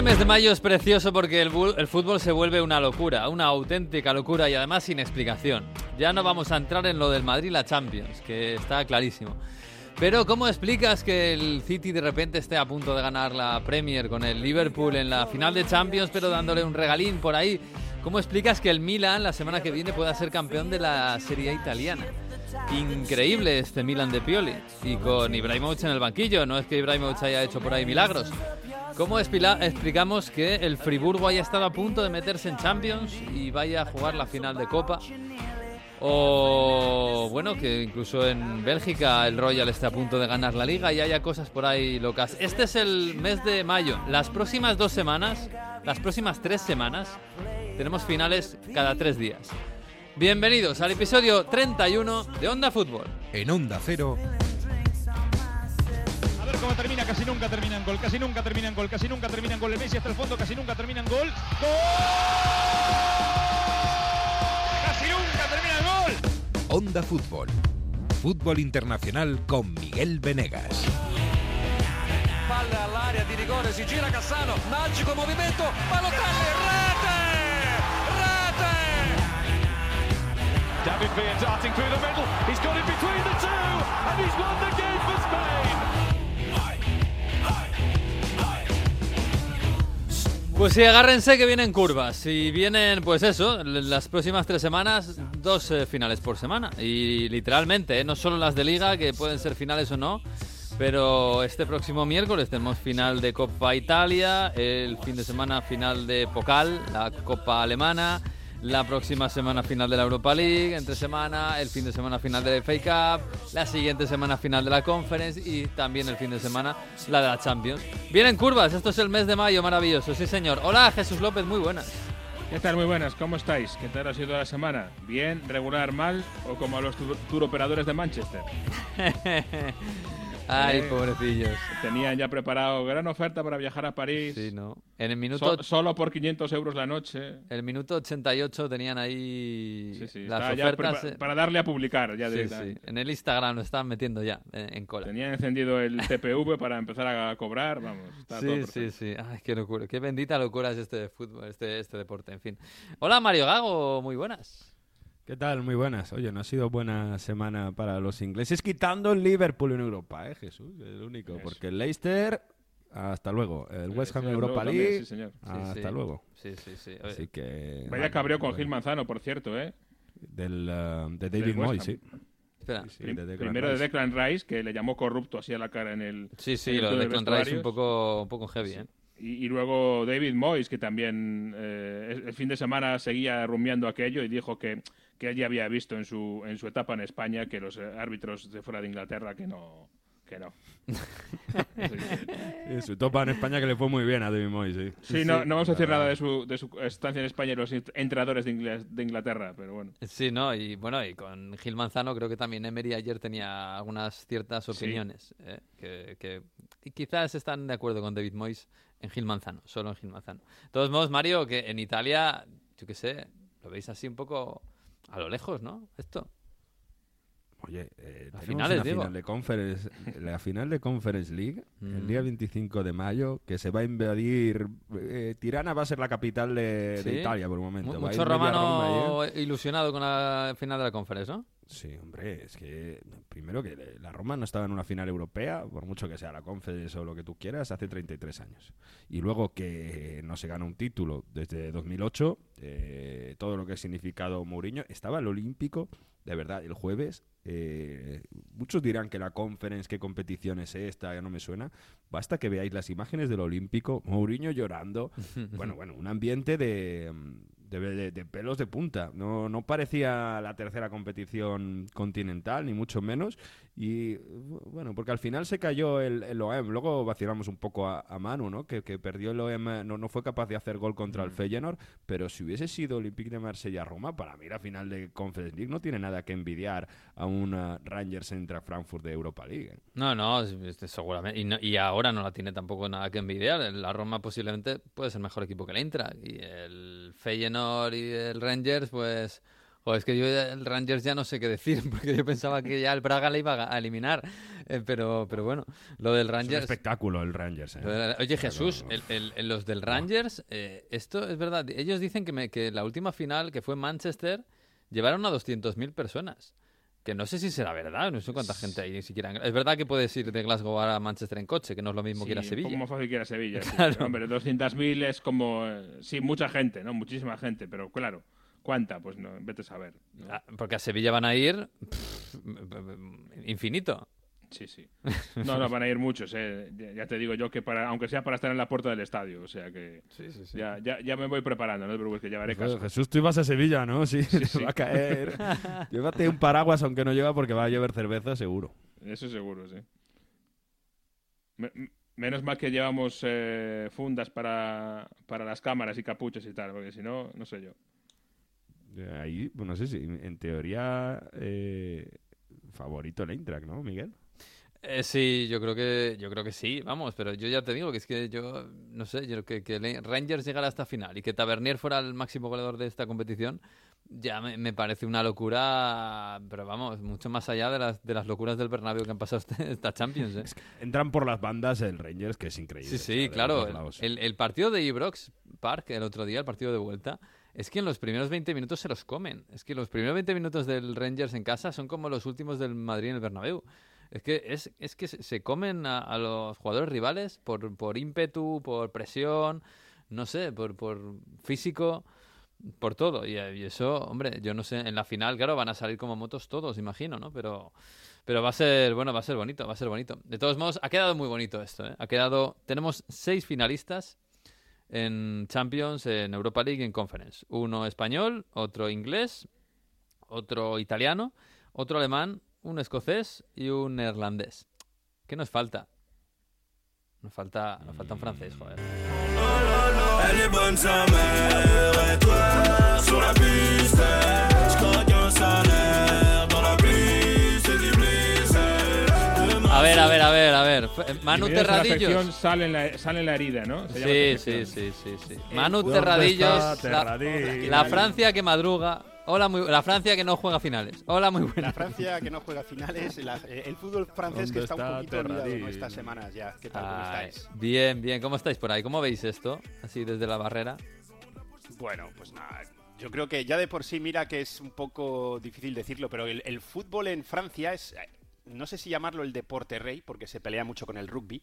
Este mes de mayo es precioso porque el, fútbol se vuelve una locura, una auténtica locura y además sin explicación. Ya no vamos a entrar en lo del Madrid la Champions, que está clarísimo. Pero ¿cómo explicas que el City de repente esté a punto de ganar la Premier con el Liverpool en la final de Champions, pero dándole un regalín por ahí? ¿Cómo explicas que el Milan la semana que viene pueda ser campeón de la Serie italiana? Increíble este Milan de Pioli y con Ibrahimovic en el banquillo. No es que Ibrahimovic haya hecho por ahí milagros. ¿Cómo explicamos que el Friburgo haya estado a punto de meterse en Champions y vaya a jugar la final de Copa? O bueno, que incluso en Bélgica el Royal esté a punto de ganar la liga y haya cosas por ahí locas. Este es el mes de mayo. Las próximas dos semanas, las próximas tres semanas, tenemos finales cada tres días. Bienvenidos al episodio 31 de Onda Fútbol. En Onda Cero. A ver cómo termina, casi nunca termina en gol, casi nunca termina en gol, casi nunca termina en gol. El Messi hasta el fondo, casi nunca termina en gol. ¡Gol! Casi nunca termina en gol. Onda Fútbol. Fútbol internacional con Miguel Venegas. Palla all'area di rigore, si gira Cassano, magico movimento, Balotelli, rete! David Villa darting through the middle. He's got it between the two, and he's won the game for Spain. Pues sí, agárrense que vienen curvas. Y vienen, pues eso, las próximas tres semanas, dos eh, finales por semana. Y literalmente, eh, no solo las de liga, que pueden ser finales o no, pero este próximo miércoles tenemos final de Copa Italia, el fin de semana final de Pokal, la Copa Alemana la próxima semana final de la Europa League, entre semana, el fin de semana final de la FA Cup, la siguiente semana final de la Conference y también el fin de semana la de la Champions. Vienen curvas, esto es el mes de mayo, maravilloso, sí señor. Hola Jesús López, muy buenas. ¿Qué tal? Muy buenas, ¿cómo estáis? ¿Qué tal ha sido la semana? ¿Bien, regular, mal o como a los tour operadores de Manchester? Ay, pobrecillos. Tenían ya preparado gran oferta para viajar a París. Sí, no. En el minuto, So- solo por 500 euros la noche. el minuto 88 tenían ahí Sí, sí, las ya ofertas. eh, para darle a publicar ya sí, sí. En el Instagram lo estaban metiendo ya, en, en cola. Tenían encendido el TPV para empezar a cobrar, vamos. está todo Sí, sí, sí. Ay, qué locura. Qué bendita locura es este de fútbol, este, este deporte, en fin. Hola Mario Gago, muy buenas. ¿Qué tal? Muy buenas. Oye, no ha sido buena semana para los ingleses, quitando el Liverpool en Europa, ¿eh, Jesús? El único. Eso. Porque el Leicester, hasta luego. El West Ham Sí, en Europa también, League, sí, señor. Sí, hasta sí. luego. Sí, sí, sí. Oye, Así que... Vaya cabreo con Gil Manzano, por cierto, ¿eh? Del, eh, de David Moyes, sí. espera. Sí, Prim- de Declan Primero de. Declan Rice, que le llamó corrupto así a la cara en el. Sí, sí, el lo de Clan Rice un poco, un poco heavy, ¿eh? Y, y luego David Moyes, que también eh, el- el fin de semana seguía rumiando aquello y dijo que, que él ya había visto en su, en su etapa en España que los eh, árbitros de fuera de Inglaterra que no. Que no. Su topa en España que le fue muy bien a David Moyes, sí. Sí, no, no vamos a decir nada de su, de su estancia en España y los entrenadores de, Ingl- de Inglaterra, pero bueno. Sí, ¿no? Y bueno, y con Gil Manzano creo que también Emery ayer tenía algunas ciertas Sí. opiniones ¿eh? que, que y quizás están de acuerdo con David Moyes en Gil Manzano, solo en Gil Manzano. De todos modos, Mario, que en Italia, yo qué sé, lo veis así un poco a lo lejos, ¿no? Esto. Oye, eh, A tenemos finales, una digo. final de Conference, la final de Conference League el Mm. día 25 de mayo que se va a invadir eh, Tirana va a ser la capital de. Italia por el momento. Va a Mucho romano ilusionado con la final de la conferencia, ¿no? Sí, hombre, es que primero que la Roma no estaba en una final europea, por mucho que sea la Conference o lo que tú quieras, hace 33 años. Y luego que no se gana un título desde 2008, eh, todo lo que ha significado Mourinho, estaba el Olímpico, de verdad, el jueves. eh, muchos dirán que la Conference, qué competición es esta, ya no me suena. Basta que veáis las imágenes del Olímpico, Mourinho llorando, bueno, bueno, un ambiente de, de, de- de pelos de punta. No, no parecía la tercera competición continental, ni mucho menos. Y bueno, porque al final se cayó el, el OEM. Luego vacilamos un poco a, a Manu, ¿no? Que, que perdió el OEM, no, no fue capaz de hacer gol contra el Feyenoord. Pero si hubiese sido Olympique de Marsella-Roma, para mí la final de Conference League no tiene nada que envidiar a un Rangers entre Frankfurt de Europa League. No, no, es- es- seguramente. Y, no- y ahora no la tiene tampoco nada que envidiar. La Roma posiblemente puede ser mejor equipo que el Eintracht. Y el Feyenoord y el Rangers, pues O es que yo el Rangers ya no sé qué decir, porque yo pensaba que ya el Braga le iba a eliminar. Eh, pero, pero bueno, lo del Es un Rangers. espectáculo el Rangers. ¿eh? Oye, Jesús, el- el- los del Rangers, eh, esto es verdad. Ellos dicen que, me- que la última final, que fue en Manchester, llevaron a 200.000 personas. Que no sé si será verdad, no sé cuánta gente hay ni siquiera. en- Es verdad que puedes ir de Glasgow a Manchester en coche, que no es lo mismo que ir a Sí, Sevilla. Como fácil que ir a Sevilla. sí. Claro. Pero, Hombre, 200.000 es como. eh, Sí, mucha gente, ¿no? Muchísima gente, pero claro. ¿Cuánta? Pues no, vete a saber. ¿no? Ah, Porque a Sevilla van a ir pff, infinito. Sí, sí. No, no, van a ir muchos, eh. Ya- Ya te digo yo que para, aunque sea para estar en la puerta del estadio, o sea que Ya, ya, ya me voy preparando, no te preocupes, que llevaré casco. Jesús, tú ibas a Sevilla, ¿no? Sí, te sí. va a caer. Llévate un paraguas, aunque no lleva, porque va a llover cerveza, seguro. Eso seguro, sí. Me- menos mal que llevamos eh, fundas para, para las cámaras y capuchas y tal, porque si no, no sé yo. De Ahí, pues no sé si, en teoría, eh, favorito el Eintracht, ¿no, Miguel? Eh, sí, yo creo que yo creo que sí, vamos, pero yo ya te digo que es que yo no sé, yo que, que Rangers llegara hasta final y que Tavernier fuera el máximo goleador de esta competición, ya me, me parece una locura, pero vamos, mucho más allá de las, de las locuras del Bernabéu que han pasado este- esta Champions. ¿eh? Entran por las bandas el Rangers, que es increíble. Sí, sí, claro. el partido de Ibrox Park, el otro día, el partido de vuelta, es que en los primeros 20 minutos se los comen. Es que los primeros 20 minutos del Rangers en casa son como los últimos del Madrid en el Bernabéu. Es que, es, es que se comen a, los jugadores rivales por, por ímpetu, por presión, no sé, por, por físico, por todo. Y, y eso, hombre, yo no sé, en la final, claro, van a salir como motos todos, imagino, ¿no? Pero, pero va a ser, bueno, va a ser bonito, va a ser bonito. De todos modos, ha quedado muy bonito esto, ¿eh? Ha quedado, tenemos seis finalistas en Champions, en Europa League en Conference. Uno español, otro inglés, otro italiano, otro alemán, un escocés y un neerlandés. ¿Qué nos falta? Nos falta, nos falta un francés, joder. A ver, a ver, a ver, a ver. F- Manu Terradillos. sale en la, sale en la herida, ¿no? Sí, sí, sí, sí, sí. Manu ¿Dónde Terradillos. está La, Terradillos? la Francia que madruga. Hola, muy, la Francia que no juega finales. Hola, muy La buena. Francia que no juega finales, la- eh, el fútbol francés que ¿Dónde está un poquito olvidado ¿no? Estas semanas ya. ¿Qué tal? ¿Cómo Ay, estáis? bien, bien. ¿Cómo estáis por ahí? ¿Cómo veis esto? Así desde la barrera. Bueno, pues nada. Yo creo que ya de por sí, mira que es un poco difícil decirlo, pero el, el fútbol en Francia es, no sé si llamarlo el deporte rey, porque se pelea mucho con el rugby,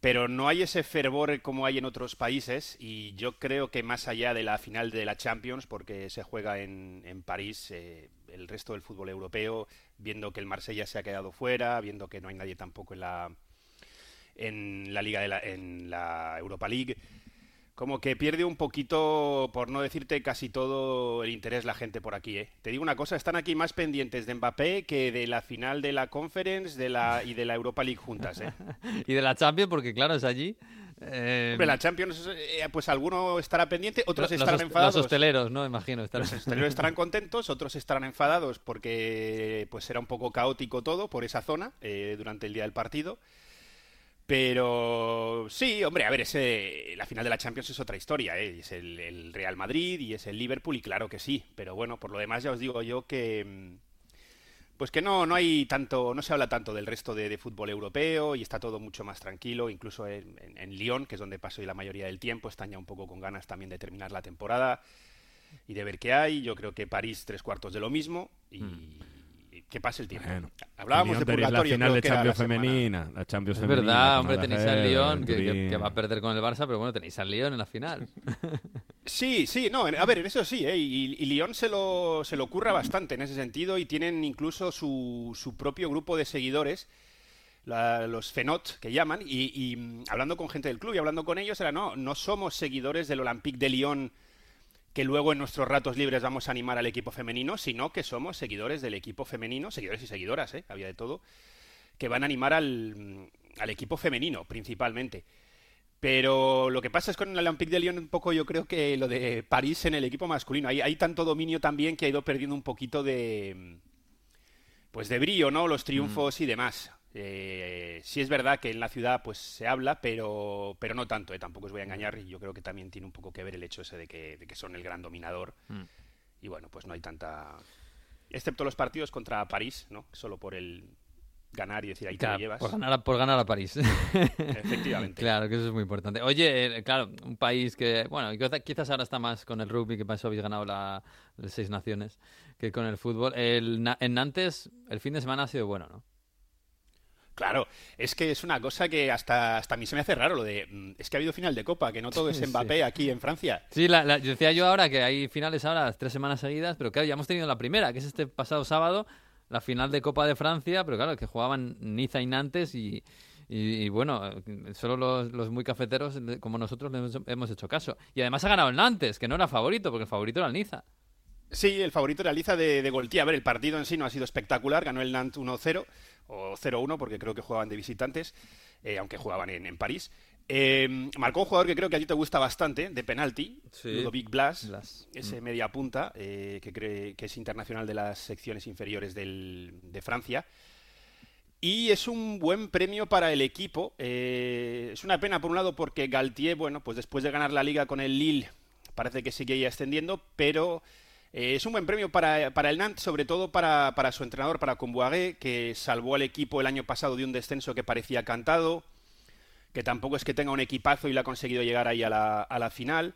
pero no hay ese fervor como hay en otros países y yo creo que más allá de la final de la Champions, porque se juega en, en París, eh, el resto del fútbol europeo, viendo que el Marsella se ha quedado fuera, viendo que no hay nadie tampoco en la en la liga de la, en la Europa League, como que pierde un poquito, por no decirte casi todo el interés la gente por aquí, ¿eh? Te digo una cosa, están aquí más pendientes de Mbappé que de la final de la Conference de la, y de la Europa League juntas, ¿eh? Y de la Champions, porque claro, es allí. Eh, Hombre, la Champions, eh, pues alguno estará pendiente, otros los, estarán enfadados. los hosteleros, ¿no? Imagino. estarán- Los hosteleros estarán contentos, otros estarán enfadados porque pues será un poco caótico todo por esa zona eh, durante el día del partido. Pero sí, hombre, a ver, ese, la final de la Champions es otra historia, ¿eh? es el, Real Madrid y es el Liverpool y claro que sí, pero bueno, por lo demás ya os digo yo que mm, pues que no, no hay tanto, no se habla tanto del resto de, fútbol europeo y está todo mucho más tranquilo, incluso en, en, Lyon, que es donde paso yo la mayoría del tiempo, están ya un poco con ganas también de terminar la temporada y de ver qué hay. Yo creo que París tres cuartos de lo mismo y, y que pase el tiempo. Bueno. Hablábamos de purgatorio, la final de Champions femenina. La Champions Es femenina, verdad, hombre, tenéis al Lyon, que, que- Turín. que va a perder con el Barça, pero bueno, tenéis al Lyon en la final. Sí, sí, no, a ver, en eso sí, ¿eh? y, y Lyon se lo, se lo curra bastante en ese sentido y tienen incluso su, su propio grupo de seguidores, la- los Fenot, que llaman, y, y, mm, hablando con gente del club y hablando con ellos, era, no, no somos seguidores del Olympique de Lyon que luego en nuestros ratos libres vamos a animar al equipo femenino, sino que somos seguidores del equipo femenino, seguidores y seguidoras, ¿eh? había de todo, que van a animar al, equipo femenino principalmente. Pero lo que pasa es con el Olympique de Lyon un poco yo creo que lo de París en el equipo masculino. Hay, hay tanto dominio también que ha ido perdiendo un poquito de pues de brillo, ¿no? Los triunfos y demás. Eh, sí es verdad que en la ciudad pues se habla, pero, pero no tanto, ¿eh? tampoco os voy a engañar. Y yo creo que también tiene un poco que ver el hecho ese de que, de que son el gran dominador. Mm. y bueno, pues no hay tanta... Excepto los partidos contra París, ¿no? Solo por el ganar y decir ahí te Claro, lo llevas. por, ganar a, por ganar a París. Efectivamente. claro, que eso es muy importante. Oye, eh, claro, un país que, bueno, quizá- quizás ahora está más con el rugby, que para eso habéis ganado la, las seis naciones, que con el fútbol. El, en Nantes, el fin de semana ha sido bueno, ¿no? Claro, es que es una cosa que hasta, hasta a mí se me hace raro lo de... mm, Es que ha habido final de Copa, que no todo es Sí. Mbappé aquí en Francia. Sí, la, la- yo decía yo ahora que hay finales ahora, las tres semanas seguidas, pero claro, ya hemos tenido la primera, que es este pasado sábado, la final de Copa de Francia, pero claro, que jugaban Niza y Nantes y, y, y bueno, eh, solo los, los muy cafeteros le- como nosotros le hemos, hecho caso. Y además ha ganado el Nantes, que no era favorito, porque el favorito era el Niza. Sí, el favorito era Liza de, de Goltí. A ver, el partido en sí no ha sido espectacular. Ganó el Nantes 1-0 o 0-1 porque creo que jugaban de visitantes, eh, aunque jugaban en, en París. Eh, marcó un jugador que creo que a ti te gusta bastante, de penalti, Sí. Ludovic Blas, Blas. ese media punta, eh, que, cree, que es internacional de las secciones inferiores del- de Francia. Y es un buen premio para el equipo. Eh, es una pena, por un lado, porque Galtier, bueno, pues después de ganar la liga con el Lille, parece que sigue ya extendiendo, pero eh, es un buen premio para, para el Nantes, sobre todo para, para su entrenador, para Comboiré, que salvó al equipo el año pasado de un descenso que parecía cantado, que tampoco es que tenga un equipazo y le ha conseguido llegar ahí a la, a la final.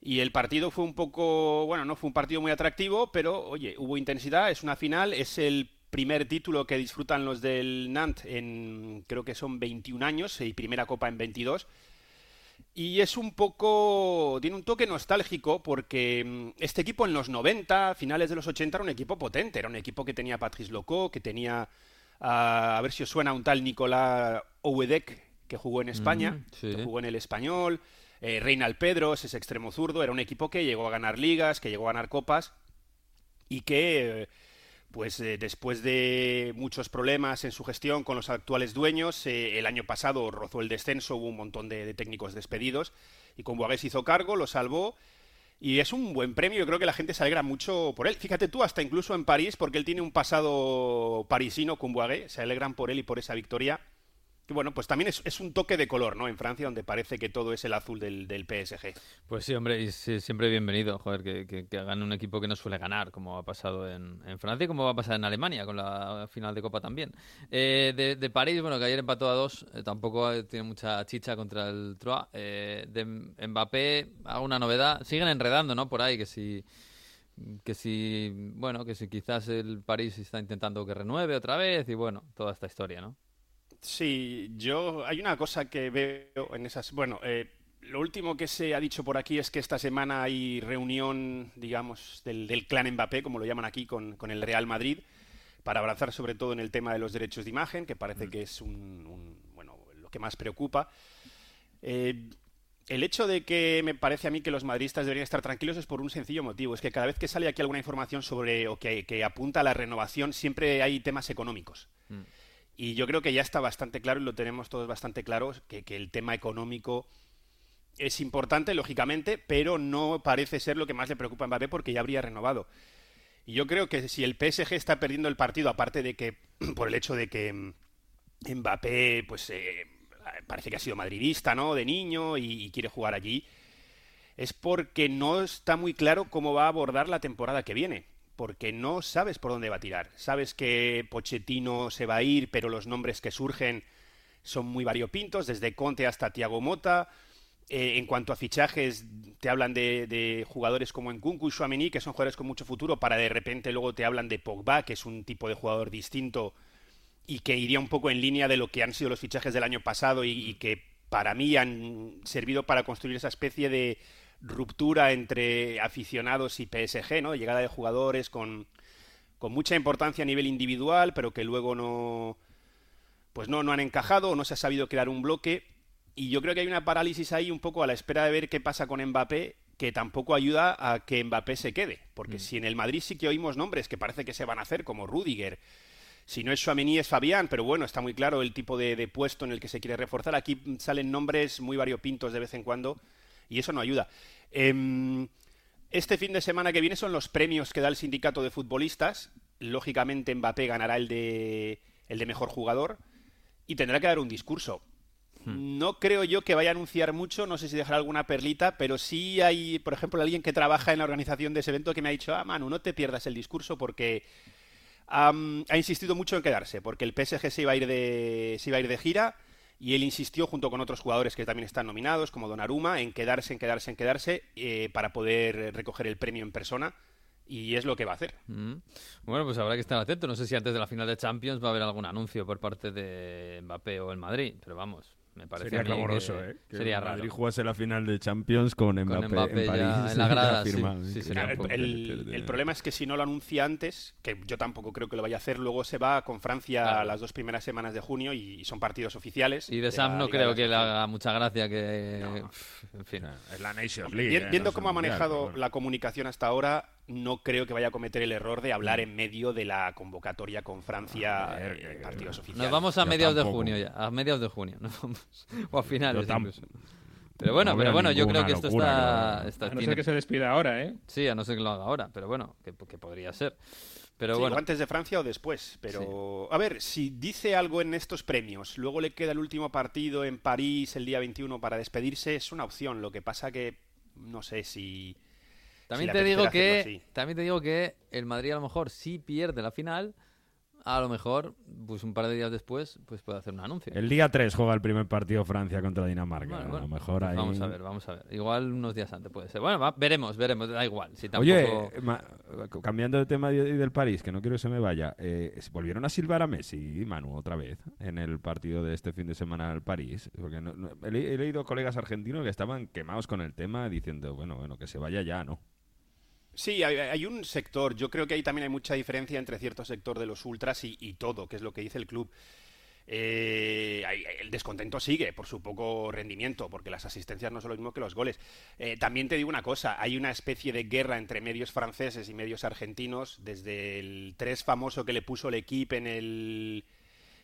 Y el partido fue un poco, bueno, no fue un partido muy atractivo, pero oye, hubo intensidad, es una final, es el primer título que disfrutan los del Nantes en, creo que son 21 años, y primera copa en 22. Y es un poco, tiene un toque nostálgico porque mm, este equipo en los 90, finales de los 80, era un equipo potente, era un equipo que tenía a Patrice Locó, que tenía, ah, a ver si os suena un tal Nicolás Ouedec, que jugó en España, Mm, sí. que jugó en el Español, eh, Reinald Pedros, ese extremo zurdo, era un equipo que llegó a ganar ligas, que llegó a ganar copas y que, eh, pues eh, después de muchos problemas en su gestión con los actuales dueños, eh, el año pasado rozó el descenso, hubo un montón de, técnicos despedidos y con Boagués hizo cargo, lo salvó y es un buen premio, yo creo que la gente se alegra mucho por él. Fíjate tú, hasta incluso en París, porque él tiene un pasado parisino con se alegran por él y por esa victoria. Que bueno, pues también es, es un toque de color, ¿no? En Francia, donde parece que todo es el azul del, del PSG. Pues sí, hombre, y sí, siempre bienvenido, joder, que, que, hagan un equipo que no suele ganar, como ha pasado en, en Francia y como va a pasar en Alemania, con la final de Copa también. Eh, de, de París, bueno, que ayer empató a dos, eh, tampoco eh, tiene mucha chicha contra el Troyes. Eh, de Mbappé, alguna novedad, siguen enredando, ¿no? Por ahí, que si que si, bueno, que si quizás el París está intentando que renueve otra vez y bueno, toda esta historia, ¿no? Sí, yo hay una cosa que veo en esas. Bueno, eh, lo último que se ha dicho por aquí es que esta semana hay reunión, digamos, del, del clan Mbappé, como lo llaman aquí, con, con el Real Madrid, para avanzar sobre todo en el tema de los derechos de imagen, que parece que es un, un- bueno, lo que más preocupa. Eh, el hecho de que me parece a mí que los madridistas deberían estar tranquilos es por un sencillo motivo, es que cada vez que sale aquí alguna información sobre o que, que apunta a la renovación, siempre hay temas económicos. Y yo creo que ya está bastante claro y lo tenemos todos bastante claro que, el tema económico es importante, lógicamente, pero no parece ser lo que más le preocupa a Mbappé porque ya habría renovado. Y yo creo que si el PSG está perdiendo el partido, aparte de que por el hecho de que mm, Mbappé, pues eh, parece que ha sido madridista, ¿no? De niño y quiere jugar allí, es porque no está muy claro cómo va a abordar la temporada que viene. Porque no sabes por dónde va a tirar. Sabes que Pochettino se va a ir, pero los nombres que surgen son muy variopintos, desde Conte hasta Thiago Mota. Eh, en cuanto a fichajes, te hablan de, de jugadores como Nkunku y Chouameni, que son jugadores con mucho futuro, para de repente luego te hablan de Pogba, que es un tipo de jugador distinto y que iría un poco en línea de lo que han sido los fichajes del año pasado y que para mí han servido para construir esa especie de ruptura entre aficionados y PSG, ¿no? Llegada de jugadores con, con mucha importancia a nivel individual, pero que luego no pues no, no han encajado o no se ha sabido crear un bloque. Y yo creo que hay una parálisis ahí un poco a la espera de ver qué pasa con Mbappé, que tampoco ayuda a que Mbappé se quede. Porque si en el Madrid sí que oímos nombres que parece que se van a hacer, como Rudiger, si no es Chouameni es Fabián, pero bueno, está muy claro el tipo de, de puesto en el que se quiere reforzar. Aquí salen nombres muy variopintos de vez en cuando y eso no ayuda. Em, este fin de semana que viene son los premios que da el sindicato de futbolistas. Lógicamente Mbappé ganará el de, el de mejor jugador y tendrá que dar un discurso. No creo yo que vaya a anunciar mucho, no sé si dejará alguna perlita, pero sí hay, por ejemplo, alguien que trabaja en la organización de ese evento que me ha dicho, ah, Manu, no te pierdas el discurso porque ha insistido mucho en quedarse, porque el PSG se iba a ir de, se iba a ir de gira y él insistió junto con otros jugadores que también están nominados, como Donnarumma, en quedarse, en quedarse, en quedarse, eh, para poder recoger el premio en persona. Y es lo que va a hacer. Mm. Bueno, pues habrá que estar atento. No sé si antes de la final de Champions va a haber algún anuncio por parte de Mbappé o el Madrid, pero vamos, me parece Sería a clamoroso, que ¿eh? Que sería el Madrid raro. jugase la final de Champions con Mbappé, Mbappé en ya París. en la grada, sí, firmado, sí, que sería poco- El, el problema es que si no lo anuncia antes, que yo tampoco creo que lo vaya a hacer, luego se va con Francia Claro. las dos primeras semanas de junio y, y son partidos oficiales. Y de la Sam no Liga creo de que le haga mucha gracia que... Pff, En fin. Es la Nations League. ¿eh? Viendo No es cómo ha el Mundial, manejado bueno. la comunicación hasta ahora, no creo que vaya a cometer el error de hablar en medio de la convocatoria con Francia ver, eh, en partidos Nos oficiales. vamos a Yo mediados de junio ya, a mediados de junio. nos vamos. o a finales incluso. Pero bueno, no pero bueno, yo creo que esto locura, está... A no tiene- ser que se despida ahora, ¿eh? Sí, a no ser que lo haga ahora, pero bueno, que, que podría ser. Pero Sí, bueno, antes de Francia o después. Pero, a ver, si dice algo en estos premios, luego le queda el último partido en París el día 21 para despedirse, es una opción. Lo que pasa que no sé si. También si te digo que también te digo que el Madrid a lo mejor si pierde la final, a lo mejor pues un par de días después pues puede hacer un anuncio. El día 3 juega el primer partido Francia contra Dinamarca. Bueno, a lo mejor pues ahí... Vamos a ver, vamos a ver. Igual unos días antes puede ser. Bueno, va- veremos, veremos, da igual. Si tampoco... Oye, ma- cambiando de tema y del París, que no quiero que se me vaya, eh, ¿volvieron a silbar a Messi y Manu otra vez en el partido de este fin de semana al París? Porque no- no- he, he leído colegas argentinos que estaban quemados con el tema diciendo, bueno, bueno, que se vaya ya, ¿no? Sí, hay, hay un sector. Yo creo que ahí también hay mucha diferencia entre cierto sector de los ultras y, y todo, que es lo que dice el club. Eh, el descontento sigue por su poco rendimiento, porque las asistencias no son lo mismo que los goles. Eh, también te digo una cosa, hay una especie de guerra entre medios franceses y medios argentinos, desde el 3 famoso que le puso el equipo en el,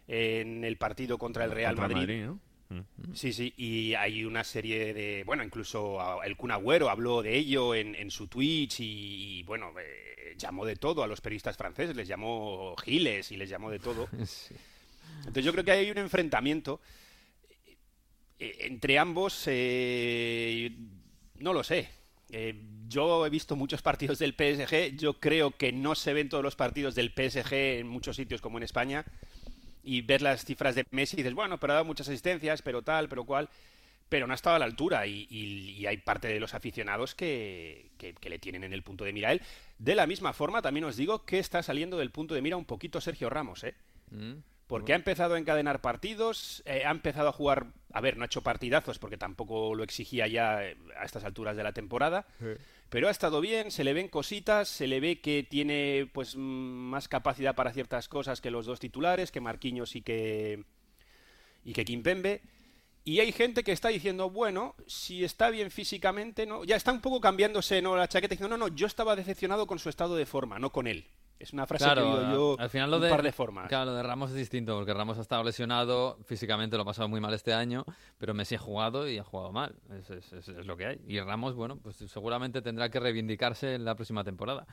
en el partido contra el Real Contra Madrid. ¿no? Sí, sí, y hay una serie de... Bueno, incluso a- el Kun Agüero habló de ello en, en su Twitch y, y, bueno, eh, llamó de todo a los periodistas franceses, les llamó giles y les llamó de todo. Sí. Entonces yo creo que hay un enfrentamiento eh, entre ambos, eh, no lo sé. Eh, yo he visto muchos partidos del PSG, yo creo que no se ven todos los partidos del PSG en muchos sitios como en España y ver las cifras de Messi y dices, bueno, pero ha dado muchas asistencias, pero tal, pero cual, pero no ha estado a la altura y, y- y hay parte de los aficionados que, que- que le tienen en el punto de mira a él. De la misma forma, también os digo que está saliendo del punto de mira un poquito Sergio Ramos, ¿eh? Mm. Porque ha empezado a encadenar partidos, eh, ha empezado a jugar, a ver, no ha hecho partidazos porque tampoco lo exigía ya eh, a estas alturas de la temporada, pero ha estado bien, se le ven cositas, se le ve que tiene pues más capacidad para ciertas cosas que los dos titulares, que Marquinhos y que y que Kimpembe. Y hay gente que está diciendo, bueno, si está bien físicamente, no, ya está un poco cambiándose no la chaqueta diciendo, no, no, yo estaba decepcionado con su estado de forma, no con él. Es una frase Claro, que digo yo al final lo un de, par de formas. Claro, lo de Ramos es distinto, porque Ramos ha estado lesionado, físicamente lo ha pasado muy mal este año, pero Messi ha jugado y ha jugado mal. Es, es- es- es lo que hay. Y Ramos, bueno, pues seguramente tendrá que reivindicarse en la próxima temporada.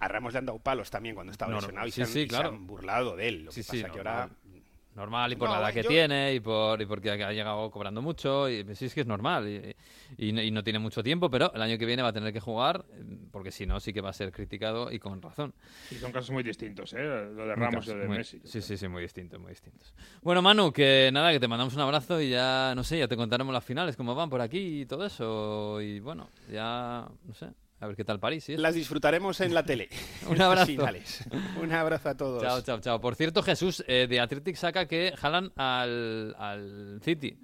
A Ramos le han dado palos también cuando estaba No, no, lesionado y, se han, sí, y se claro. han burlado de él. Lo que sí, pasa que ahora... Normal, y por No, la edad que yo- tiene, y por y porque ha llegado cobrando mucho, y sí, es que es normal. Y, y no, y no tiene mucho tiempo, pero el año que viene va a tener que jugar, eh, porque si no, sí que va a ser criticado y con razón. Y son casos muy distintos, ¿eh? Lo de Ramos y lo de muy- Messi. Sí, sí, sí, muy distintos, muy distintos. Bueno, Manu, que nada, que te mandamos un abrazo y ya, no sé, ya te contaremos las finales, cómo van por aquí y todo eso. Y bueno, ya, no sé, a ver qué tal París. ¿sí? Las disfrutaremos en la tele. Un abrazo. finales. Un abrazo a todos. Chao, chao, chao. Por cierto, Jesús, eh, de Athletic saca que jalan al, al City.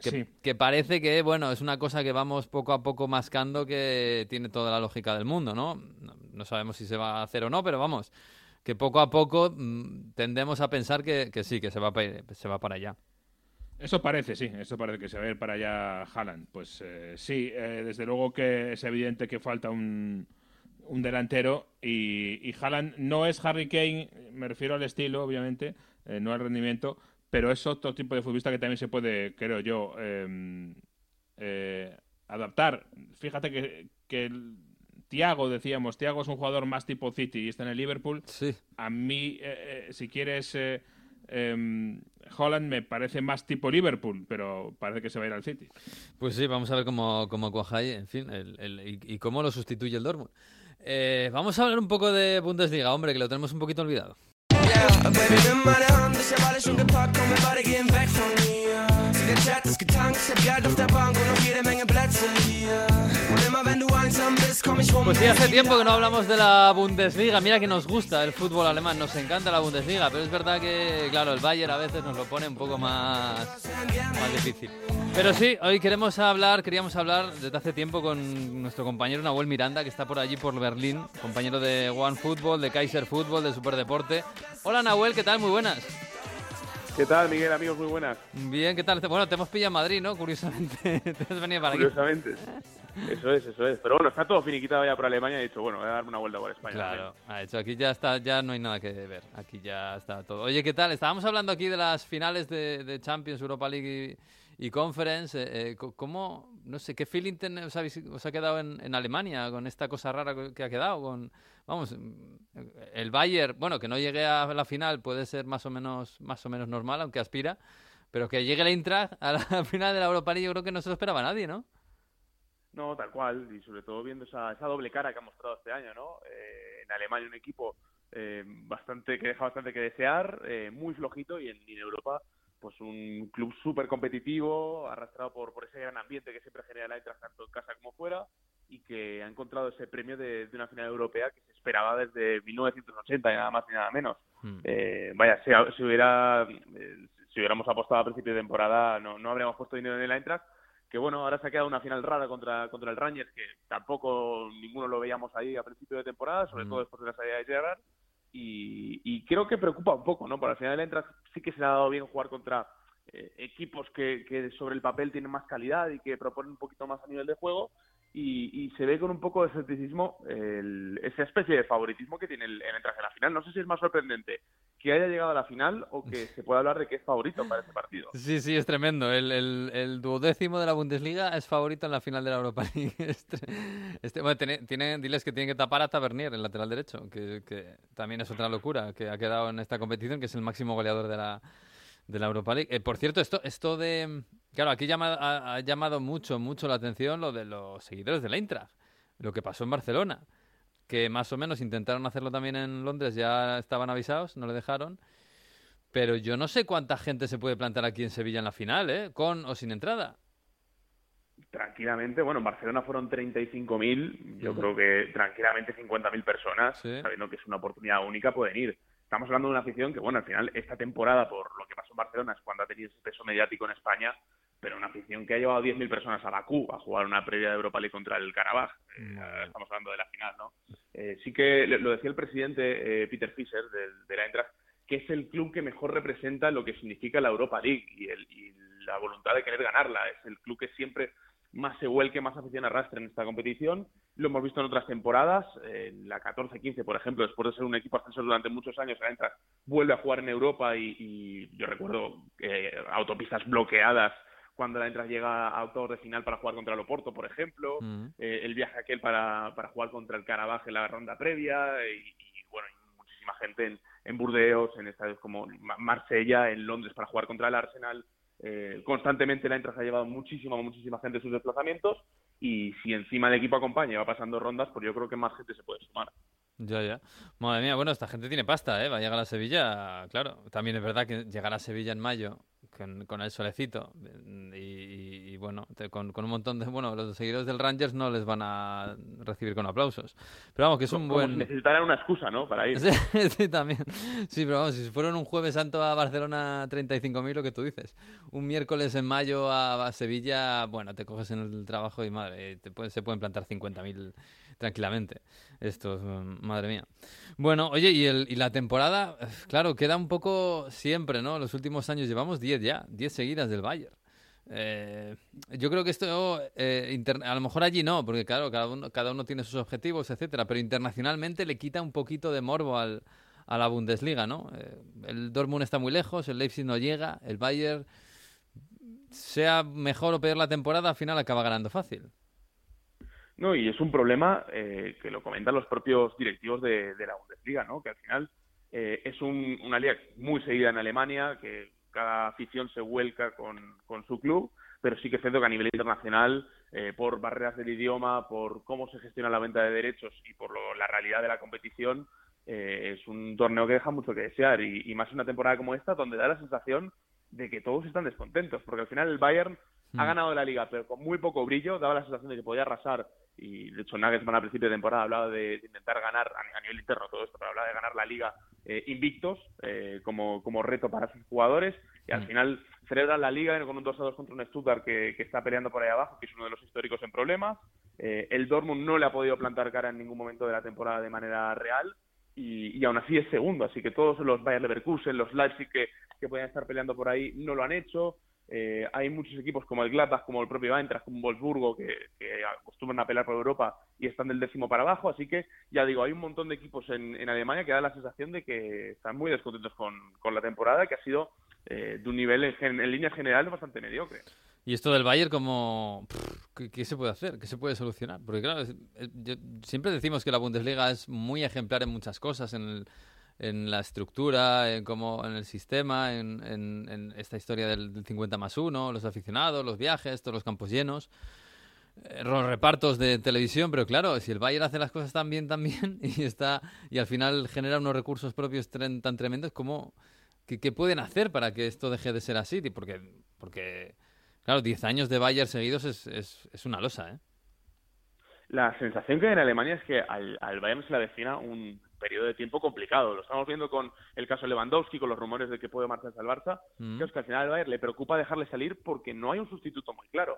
Que, Sí. que parece que, bueno, es una cosa que vamos poco a poco mascando que tiene toda la lógica del mundo, ¿no? No, no sabemos si se va a hacer o no, pero vamos, que poco a poco mm, tendemos a pensar que, que sí, que se va, para, se va para allá. Eso parece, sí, eso parece que se va a ir para allá Haaland. Pues eh, sí, eh, desde luego que es evidente que falta un, un delantero y, y Haaland no es Harry Kane, me refiero al estilo, obviamente, eh, no al rendimiento, pero es otro tipo de futbolista que también se puede, creo yo, eh, eh, adaptar. Fíjate que, que el- Thiago, decíamos, Thiago es un jugador más tipo City y está en el Liverpool Sí. a mí, si quieres Em, Holland me parece más tipo Liverpool, pero parece que se va a ir al City. Pues sí, vamos a ver cómo, cómo cuaja en fin, el- y cómo lo sustituye el Dortmund. Eh, vamos a hablar un poco de Bundesliga, hombre, que lo tenemos un poquito olvidado. Pues sí, hace tiempo que no hablamos de la Bundesliga. Mira que nos gusta el fútbol alemán, nos encanta la Bundesliga, pero es verdad que, claro, el Bayern a veces nos lo pone un poco más, más difícil. Pero sí, hoy queremos hablar, queríamos hablar desde hace tiempo con nuestro compañero Nahuel Miranda, que está por allí por Berlín, compañero de One Football, de Kaiser Football, de Superdeporte. Hola Nahuel, ¿qué tal? Muy buenas. ¿Qué tal, Miguel, amigos? Muy buenas. Bien, ¿qué tal? Bueno, te hemos pillado en Madrid, ¿no? Curiosamente, te has venido para aquí. Curiosamente. Eso es, eso es. Pero bueno, está todo finiquitado ya por Alemania y he dicho, bueno, voy a darme una vuelta por España. Claro, ha hecho aquí ya está, ya no hay nada que ver. Aquí ya está todo. Oye, ¿qué tal? Estábamos hablando aquí de las finales de, de Champions, Europa League y, y Conference. eh, eh, ¿Cómo, no sé, qué feeling ten- os, habéis- os ha quedado en, en Alemania con esta cosa rara que- que ha quedado? Con, vamos, mm, el Bayern, bueno, que no llegue a la final puede ser más o menos, más o menos normal, aunque aspira. Pero que llegue el Eintracht a la final de la Europa League, yo creo que no se lo esperaba nadie, ¿no? No, tal cual. Y sobre todo viendo esa, esa doble cara que ha mostrado este año, ¿no? Eh, en Alemania un equipo eh, bastante que deja bastante que desear, eh, muy flojito, y en, Europa pues un club súper competitivo, arrastrado por, por ese gran ambiente que siempre genera el Eintracht tanto en casa como fuera, y que ha encontrado ese premio de, de una final europea que se esperaba desde 1980 y nada más y nada menos. Mm. Eh, vaya, si, si hubiera eh, si hubiéramos apostado a principio de temporada no, no habríamos puesto dinero en el Eintracht que bueno, ahora se ha quedado una final rara contra, contra el Rangers, que tampoco ninguno lo veíamos ahí a principio de temporada, sobre Mm. todo después de la salida de Gerrard, y, y creo que preocupa un poco, ¿no? Por al final el Eintracht sí que se le ha dado bien jugar contra eh, equipos que, que sobre el papel tienen más calidad y que proponen un poquito más a nivel de juego, y, y se ve con un poco de escepticismo el- esa especie de favoritismo que tiene el, el Eintracht en la final. No sé si es más sorprendente que haya llegado a la final o que se pueda hablar de que es favorito para ese partido. Sí, sí, es tremendo. El, el, el duodécimo de la Bundesliga es favorito en la final de la Europa League. Este, bueno, tiene, tiene- diles que tienen que tapar a Tavernier, el lateral derecho, que, que también es otra locura, que ha quedado en esta competición, que es el máximo goleador de la, de la Europa League. Eh, por cierto, esto, esto de... Claro, aquí llama- ha, ha llamado mucho, mucho la atención lo de los seguidores del Eintracht, lo que pasó en Barcelona que más o menos intentaron hacerlo también en Londres, ya estaban avisados, no le dejaron. Pero yo no sé cuánta gente se puede plantar aquí en Sevilla en la final, ¿eh? Con o sin entrada. Tranquilamente, bueno, en Barcelona fueron 35.000, yo Ujú. creo que tranquilamente 50.000 personas, Sí. sabiendo que es una oportunidad única, pueden ir. Estamos hablando de una afición que, bueno, al final, esta temporada, por lo que pasó en Barcelona, es cuando ha tenido ese peso mediático en España, pero una afición que ha llevado 10.000 personas a Bakú a jugar una previa de Europa League contra el Karabaj. Eh, estamos hablando de la final, ¿no? Eh, sí que lo decía el presidente eh, Peter Fischer del, de la Eintracht, que es el club que mejor representa lo que significa la Europa League y, el- y la voluntad de querer ganarla. Es el club que siempre más se vuelque, más afición arrastra en esta competición. Lo hemos visto en otras temporadas, en la 14-15, por ejemplo, después de ser un equipo ascensor durante muchos años, el Eintracht vuelve a jugar en Europa y, y yo recuerdo eh, autopistas bloqueadas cuando la Eintracht llega a octavos de final para jugar contra el Oporto, por ejemplo, eh, el viaje aquel para, para jugar contra el Carabaj en la ronda previa y, y, bueno, y muchísima gente en, en Burdeos, en estadios como Ma- Marsella, en Londres para jugar contra el Arsenal. Eh, constantemente la Eintracht ha llevado muchísima, muchísima gente en sus desplazamientos y si encima el equipo acompaña y va pasando rondas, pues yo creo que más gente se puede sumar. Ya, ya. Madre mía, bueno, esta gente tiene pasta, ¿eh? Va a llegar a Sevilla, claro. También es verdad que llegar a Sevilla en mayo con, con el solecito y, y- y, bueno, te- con, con un montón de... Bueno, los seguidores del Rangers no les van a recibir con aplausos. Pero vamos, que es un Como buen... necesitaran una excusa, ¿no? Para ir. Sí, sí, también. Sí, pero vamos, si fueron un jueves santo a Barcelona 35.000, lo que tú dices. Un miércoles en mayo a, a Sevilla, bueno, te coges en el trabajo y madre, te pueden- se pueden plantar 50.000 tranquilamente. Esto, mm, madre mía. Bueno, oye, y, el, y la temporada, claro, queda un poco siempre, ¿no? Los últimos años llevamos 10 ya, 10 seguidas del Bayern. Eh, yo creo que esto, eh, a lo mejor allí no, porque claro, cada uno, cada uno tiene sus objetivos, etcétera, pero internacionalmente le quita un poquito de morbo al, a la Bundesliga, ¿no? Eh, el Dortmund está muy lejos, el Leipzig no llega, el Bayern, sea mejor o peor la temporada, al final acaba ganando fácil. No, y es un problema eh, que lo comentan los propios directivos de, la Bundesliga, ¿no? Que al final Eh, es un- una liga muy seguida en Alemania, que cada afición se vuelca con, con su club, pero sí que es cierto que a nivel internacional, eh, por barreras del idioma, por cómo se gestiona la venta de derechos y por lo- la realidad de la competición, eh, es un torneo que deja mucho que desear y, y más una temporada como esta donde da la sensación de que todos están descontentos porque al final el Bayern ha Mm. ganado la liga pero con muy poco brillo daba la sensación de que podía arrasar y de hecho Nagelsmann al principio de temporada hablaba de, de intentar ganar a, a nivel interno todo esto pero hablaba de ganar la liga eh, invictos eh, como, como reto para sus jugadores y al Mm. final celebran la liga con un 2 a 2 contra un Stuttgart que, que está peleando por ahí abajo que es uno de los históricos en problemas eh, el Dortmund no le ha podido plantar cara en ningún momento de la temporada de manera real y, y aún así es segundo. Así que todos los Bayer Leverkusen, los Leipzig que, que podían estar peleando por ahí no lo han hecho. Eh, hay muchos equipos como el Gladbach, como el propio Eintracht, como Wolfsburgo, que, que acostumbran a pelear por Europa y están del décimo para abajo. Así que, ya digo, hay un montón de equipos en, en Alemania que da la sensación de que están muy descontentos con, con la temporada, que ha sido eh, de un nivel en, gen- en líneas generales bastante mediocre. Y esto del Bayern, como ¿qué, se puede hacer? ¿Qué se puede solucionar? Porque claro, es- yo- siempre decimos que la Bundesliga es muy ejemplar en muchas cosas, en, el- en la estructura, en cómo, en el sistema, en, en- en esta historia del, del 50 más 1, los aficionados, los viajes, todos los campos llenos, eh, los repartos de televisión, pero claro, si el Bayern hace las cosas tan bien, tan bien, y está y al final genera unos recursos propios tren- tan tremendos, ¿cómo, qué pueden hacer para que esto deje de ser así? Porque, porque claro, 10 años de Bayern seguidos es, es, es una losa, ¿eh? La sensación que hay en Alemania es que al, al Bayern se le avecina un periodo de tiempo complicado. Lo estamos viendo con el caso Lewandowski, con los rumores de que puede marcharse al Barça. Mm. que es que al final al Bayern le preocupa dejarle salir porque no hay un sustituto muy claro.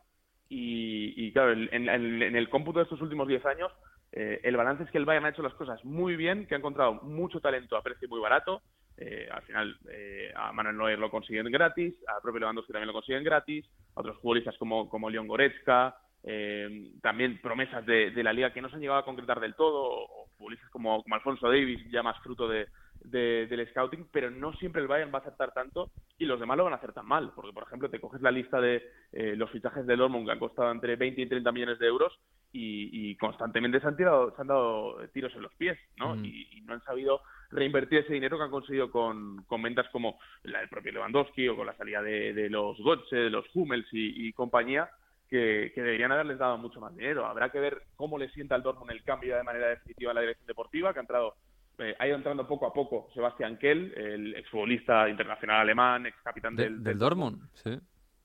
Y, y claro, en, en- en el cómputo de estos últimos 10 años, eh, el balance es que el Bayern ha hecho las cosas muy bien, que ha encontrado mucho talento a precio muy barato. Eh, al final, eh, a Manuel Neuer lo consiguen gratis, a propio Lewandowski también lo consiguen gratis, a otros futbolistas como, como Leon Goretzka, eh, también promesas de, de la liga que no se han llegado a concretar del todo, o, futbolistas como, como Alfonso Davis, ya más fruto de, de- del scouting, pero no siempre el Bayern va a acertar tanto y los demás lo van a hacer tan mal, porque por ejemplo te coges la lista de eh, los fichajes del Dortmund que han costado entre 20 y 30 millones de euros y, y constantemente se han, tirado, se han dado tiros en los pies, ¿no? Mm. Y, y no han sabido reinvertir ese dinero que han conseguido con, con ventas como la del propio Lewandowski o con la salida de, de los Götze, de los Hummels y, y compañía, que, que deberían haberles dado mucho más dinero. Habrá que ver cómo le sienta al Dortmund el cambio de manera definitiva en la dirección deportiva, que ha entrado eh, ha ido entrando poco a poco Sebastián Kell, el exfutbolista internacional alemán, ex capitán De- del, del Dortmund, sí.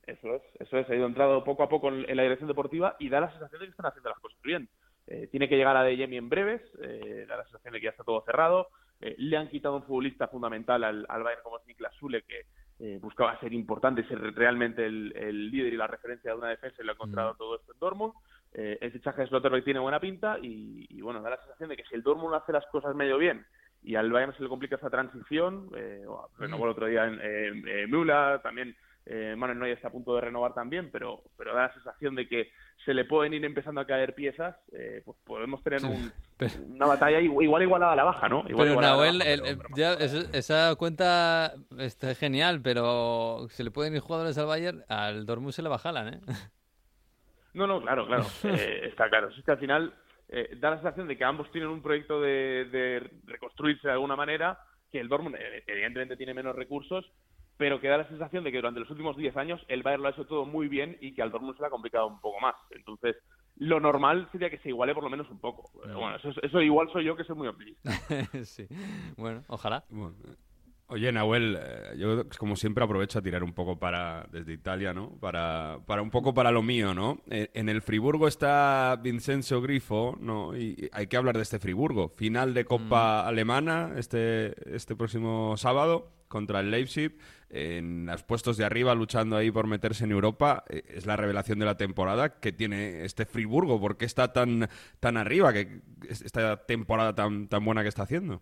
Eso es, eso es, ha ido entrando poco a poco en, en la dirección deportiva y da la sensación de que están haciendo las cosas bien. Eh, tiene que llegar a De Jemi en breves, eh, da la sensación de que ya está todo cerrado. Eh, le han quitado un futbolista fundamental al, al Bayern como es Niklas Sule, que eh, buscaba ser importante, ser realmente el, el líder y la referencia de una defensa y lo ha encontrado Mm. todo esto en Dortmund. Eh, el fichaje de Slotterbeck tiene buena pinta y, y, bueno, da la sensación de que si el Dortmund hace las cosas medio bien y al Bayern se le complica esa transición, eh, renovó el otro día en eh, Müller, también eh, Manuel Neuer está a punto de renovar también, pero, pero da la sensación de que se le pueden ir empezando a caer piezas, eh, pues podemos tener un- Pero- una batalla igual, igual igualada a la baja, ¿no? Igual Pero Nahuel, baja, el- pero- el- pero ya, esa cuenta está genial, pero se le pueden ir jugadores al Bayern, al Dortmund se le bajalan, ¿eh? No, no, claro, claro, eh, está claro. Es que al final eh, da la sensación de que ambos tienen un proyecto de, de reconstruirse de alguna manera, que el Dortmund eh, evidentemente tiene menos recursos, pero que da la sensación de que durante los últimos 10 años el Bayern lo ha hecho todo muy bien y que al Dortmund se le ha complicado un poco más. Entonces, lo normal sería que se iguale por lo menos un poco. Bueno, eso, eso igual soy yo que soy muy optimista. sí. Bueno, ojalá. Bueno, Oye, Nahuel, eh, yo como siempre aprovecho a tirar un poco para desde Italia, ¿no? Para, para un poco para lo mío, ¿no? Eh, En el Friburgo está Vincenzo Grifo, ¿no? Y hay que hablar de este Friburgo. Final de Copa Alemana este, este próximo sábado contra el Leipzig. En los puestos de arriba, luchando ahí por meterse en Europa. Eh, Es la revelación de la temporada que tiene este Friburgo. ¿Por qué está tan, tan arriba? Que esta temporada tan, tan buena que está haciendo.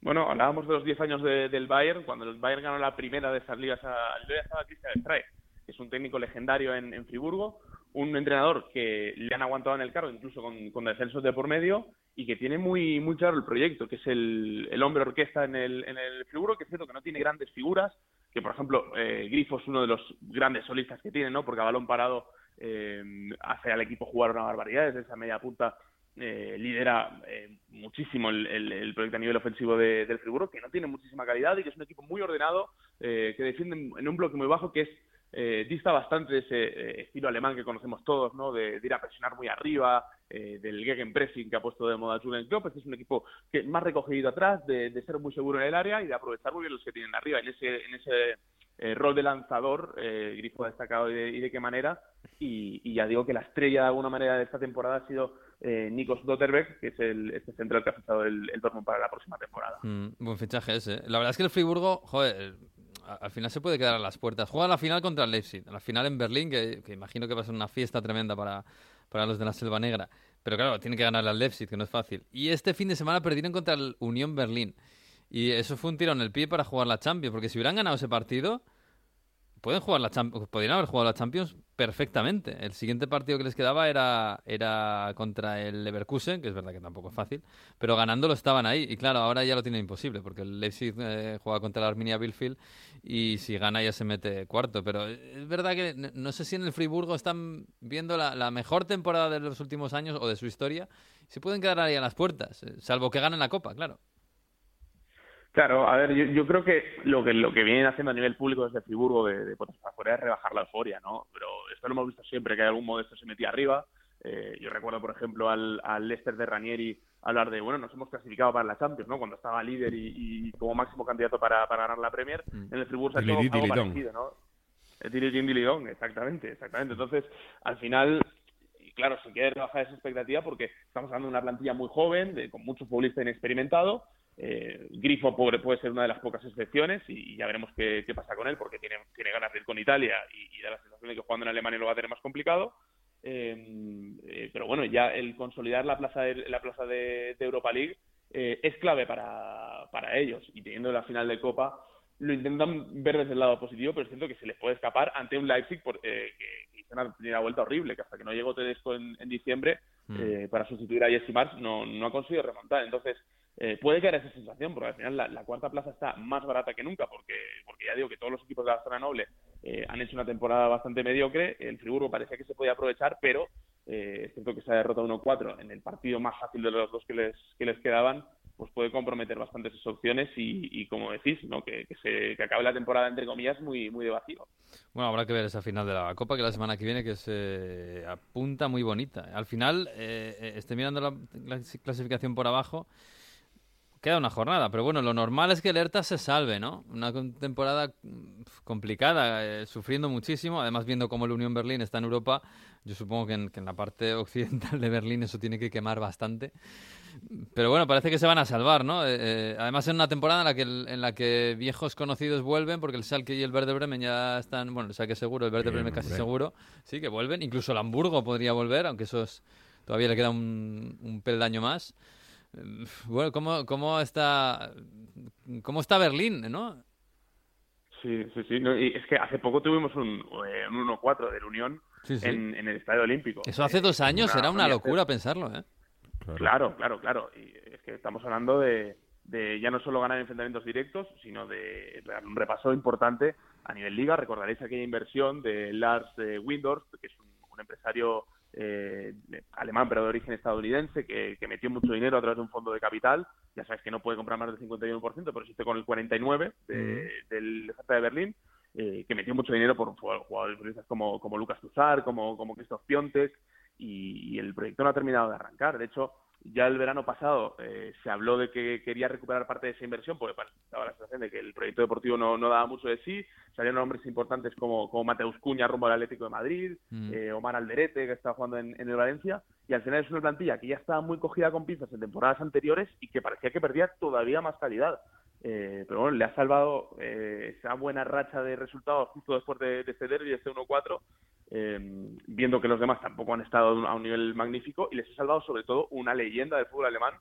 Bueno, hablábamos de los 10 años de- del Bayern, cuando el Bayern ganó la primera de esas ligas a ya estaba Christian Streich, que es un técnico legendario en, en Friburgo, un entrenador que le han aguantado en el cargo, incluso con, con descensos de por medio, y que tiene muy, muy claro el proyecto, que es el, el hombre orquesta en el, en el Friburgo, que es cierto que no tiene grandes figuras, que por ejemplo eh, Grifo es uno de los grandes solistas que tiene, ¿no? Porque a balón parado eh, hace al equipo jugar una barbaridad, desde esa media punta eh, lidera eh, muchísimo el, el- proyecto a nivel ofensivo de- del Friburgo, que no tiene muchísima calidad y que es un equipo muy ordenado, eh, que defiende en- en un bloque muy bajo, que es eh, dista bastante de ese eh, estilo alemán que conocemos todos, ¿no? De, ir a presionar muy arriba, eh, del gegenpressing que ha puesto de moda Jürgen Klopp. Este es un equipo que más recogido atrás, de, ser muy seguro en el área y de aprovechar muy bien los que tienen arriba. En ese, en ese eh, rol de lanzador, eh, Grifo ha destacado y de, qué manera. Y, y ya digo que la estrella de alguna manera de esta temporada ha sido eh, Nikos Dotterbeck, que es el, este central que ha fichado el, el Dortmund para la próxima temporada. Mm, buen fichaje ese. La verdad es que el Friburgo, joder, al final se puede quedar a las puertas. Juega la final contra el Leipzig, la final en Berlín, que, que imagino que va a ser una fiesta tremenda para, para los de la Selva Negra. Pero claro, tiene que ganar al Leipzig, que no es fácil. Y este fin de semana perdieron contra el Unión Berlín. Y eso fue un tiro en el pie para jugar la Champions, porque si hubieran ganado ese partido, pueden jugar la Champions, podrían haber jugado la Champions perfectamente. El siguiente partido que les quedaba era, era contra el Leverkusen, que es verdad que tampoco es fácil, pero ganándolo estaban ahí. Y claro, ahora ya lo tienen imposible, porque el Leipzig eh, juega contra la Arminia Bielefeld y si gana ya se mete cuarto. Pero es verdad que no sé si en el Friburgo están viendo la, la mejor temporada de los últimos años o de su historia. Se pueden quedar ahí a las puertas, eh, salvo que ganen la Copa, claro. Claro, a ver, yo, yo creo que lo que lo que vienen haciendo a nivel público desde Friburgo de, de afuera es rebajar la euforia, ¿no? Pero esto lo hemos visto siempre, que algún modesto se metía arriba. Eh, yo recuerdo, por ejemplo, al, al Leicester de Ranieri hablar de, bueno, nos hemos clasificado para la Champions, ¿no? Cuando estaba líder y, y como máximo candidato para, para ganar la Premier. Mm. En el Friburgo se ha hecho algo parecido, ¿no? Eh, dilidón, exactamente, exactamente. Entonces, al final, claro, se quiere rebajar esa expectativa porque estamos hablando de una plantilla muy joven, de, con mucho futbolista inexperimentado. Eh, Grifo pobre puede ser una de las pocas excepciones y, y ya veremos qué, qué pasa con él porque tiene, tiene ganas de ir con Italia y, y da la sensación de que jugando en Alemania lo va a tener más complicado. Eh, eh, pero bueno, ya el consolidar la plaza de, la plaza de, de Europa League eh, es clave para, para ellos y teniendo la final de Copa lo intentan ver desde el lado positivo, pero siento que se les puede escapar ante un Leipzig por, eh, que, hizo una primera vuelta horrible, que hasta que no llegó Tedesco en, en diciembre Mm. eh, para sustituir a Jesse Marsh no, no ha conseguido remontar. Entonces, eh, puede caer esa sensación, porque al final la, la cuarta plaza está más barata que nunca, porque, porque ya digo que todos los equipos de la zona noble eh, han hecho una temporada bastante mediocre. El Friburgo parecía que se podía aprovechar, pero eh, es cierto que se ha derrotado 1-4 en el partido más fácil de los dos que les, que les quedaban, pues puede comprometer bastante sus opciones y, y como decís, ¿no? que, que, se, que acabe la temporada, entre comillas, muy, muy de vacío. Bueno, habrá que ver esa final de la Copa que la semana que viene que se apunta muy bonita. Al final, eh, eh, estoy mirando la clas- clasificación por abajo, queda una jornada, pero bueno, lo normal es que el Hertha se salve, ¿no? Una temporada complicada, eh, sufriendo muchísimo, además viendo cómo el Unión Berlín está en Europa, yo supongo que en, que en la parte occidental de Berlín eso tiene que quemar bastante. Pero bueno, parece que se van a salvar, ¿no? Eh, eh, además en una temporada en la que en la que viejos conocidos vuelven, porque el Schalke y el Werder Bremen ya están, bueno, el Schalke seguro, el Bien, Bremen casi hombre. seguro, sí, que vuelven. Incluso el Hamburgo podría volver, aunque eso es, todavía le queda un, un peldaño más. Bueno, ¿cómo, cómo está cómo está Berlín, no? Sí, sí, sí. no, y es que hace poco tuvimos un, eh, un 1-4 del Unión Sí, sí. En, en el Estadio Olímpico. Eso hace Eh, dos años era una locura pensarlo, ¿eh? Claro, claro, claro. Y es que estamos hablando de, de ya no solo ganar enfrentamientos directos, sino de un repaso importante a nivel liga. Recordaréis aquella inversión de Lars eh, que es un, un empresario eh, alemán pero de origen estadounidense, que, que metió mucho dinero a través de un fondo de capital. Ya sabes que no puede comprar más del 51%, pero existe con el 49% de- del Hertha de Berlín. eh, que metió mucho dinero por jugadores como, como Lucas Tuzar, como, como Christoph Piontek, y, y el proyecto no ha terminado de arrancar. De hecho, ya el verano pasado eh, se habló de que quería recuperar parte de esa inversión porque daba la sensación de que el proyecto deportivo no, no daba mucho de sí. Salieron nombres importantes como, como Mateus Cuña rumbo al Atlético de Madrid, Mm. eh, Omar Alderete, que está jugando en, en el Valencia, y al final es una plantilla que ya estaba muy cogida con pinzas en temporadas anteriores y que parecía que perdía todavía más calidad. Eh, pero bueno, le ha salvado eh, esa buena racha de resultados justo después de, de ceder y de este 1-4, eh, viendo que los demás tampoco han estado a un- a nivel magnífico, y les ha salvado sobre todo una leyenda del fútbol alemán,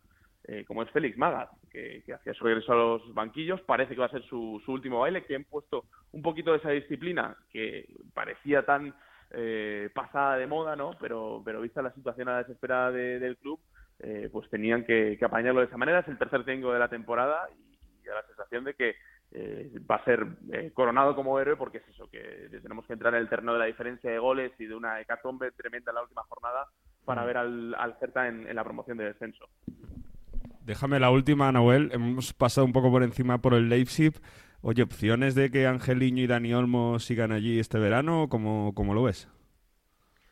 eh, como es Félix Magath, que, que hacía su regreso a los banquillos, parece que va a ser su, su último baile, que han puesto un poquito de esa disciplina que parecía tan eh, pasada de moda, ¿no? Pero, pero vista la situación a la desesperada de- del club, eh, pues tenían que, apañarlo de esa manera. Es el tercer técnico de la temporada y, y da la sensación de que eh, va a ser eh, coronado como héroe porque es eso, que tenemos que entrar en el terreno de la diferencia de goles y de una hecatombe tremenda en la última jornada para ver al, al Hertha en, en la promoción de descenso. Déjame la última, Nahuel. Hemos pasado un poco por encima por el Leipzig. Oye, ¿opciones de que Angeliño y Dani Olmo sigan allí este verano? ¿Cómo, cómo lo ves?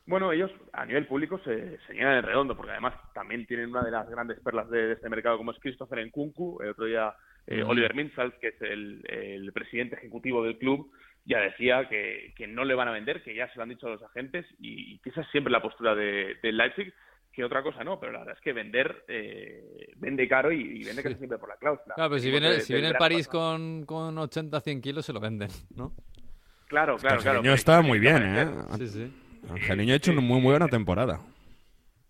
Bueno, ellos a nivel público se, se llenan en redondo, porque además también tienen una de las grandes perlas de, de este mercado, como es Christopher Nkunku. El otro día eh. Oliver Minzals, que es el, el presidente ejecutivo del club, ya decía que, que no le van a vender, que ya se lo han dicho a los agentes, y, y que esa es siempre la postura de, del Leipzig, que otra cosa no, pero la verdad es que vender eh, vende caro y, y vende casi siempre por la cláusula. Claro, pero si viene, de- si viene el París con, con 80, 100 kilos, se lo venden, ¿no? Claro, claro, claro. Angeliño está muy bien, ¿eh? Sí, sí. Angeliño ha hecho una muy buena temporada.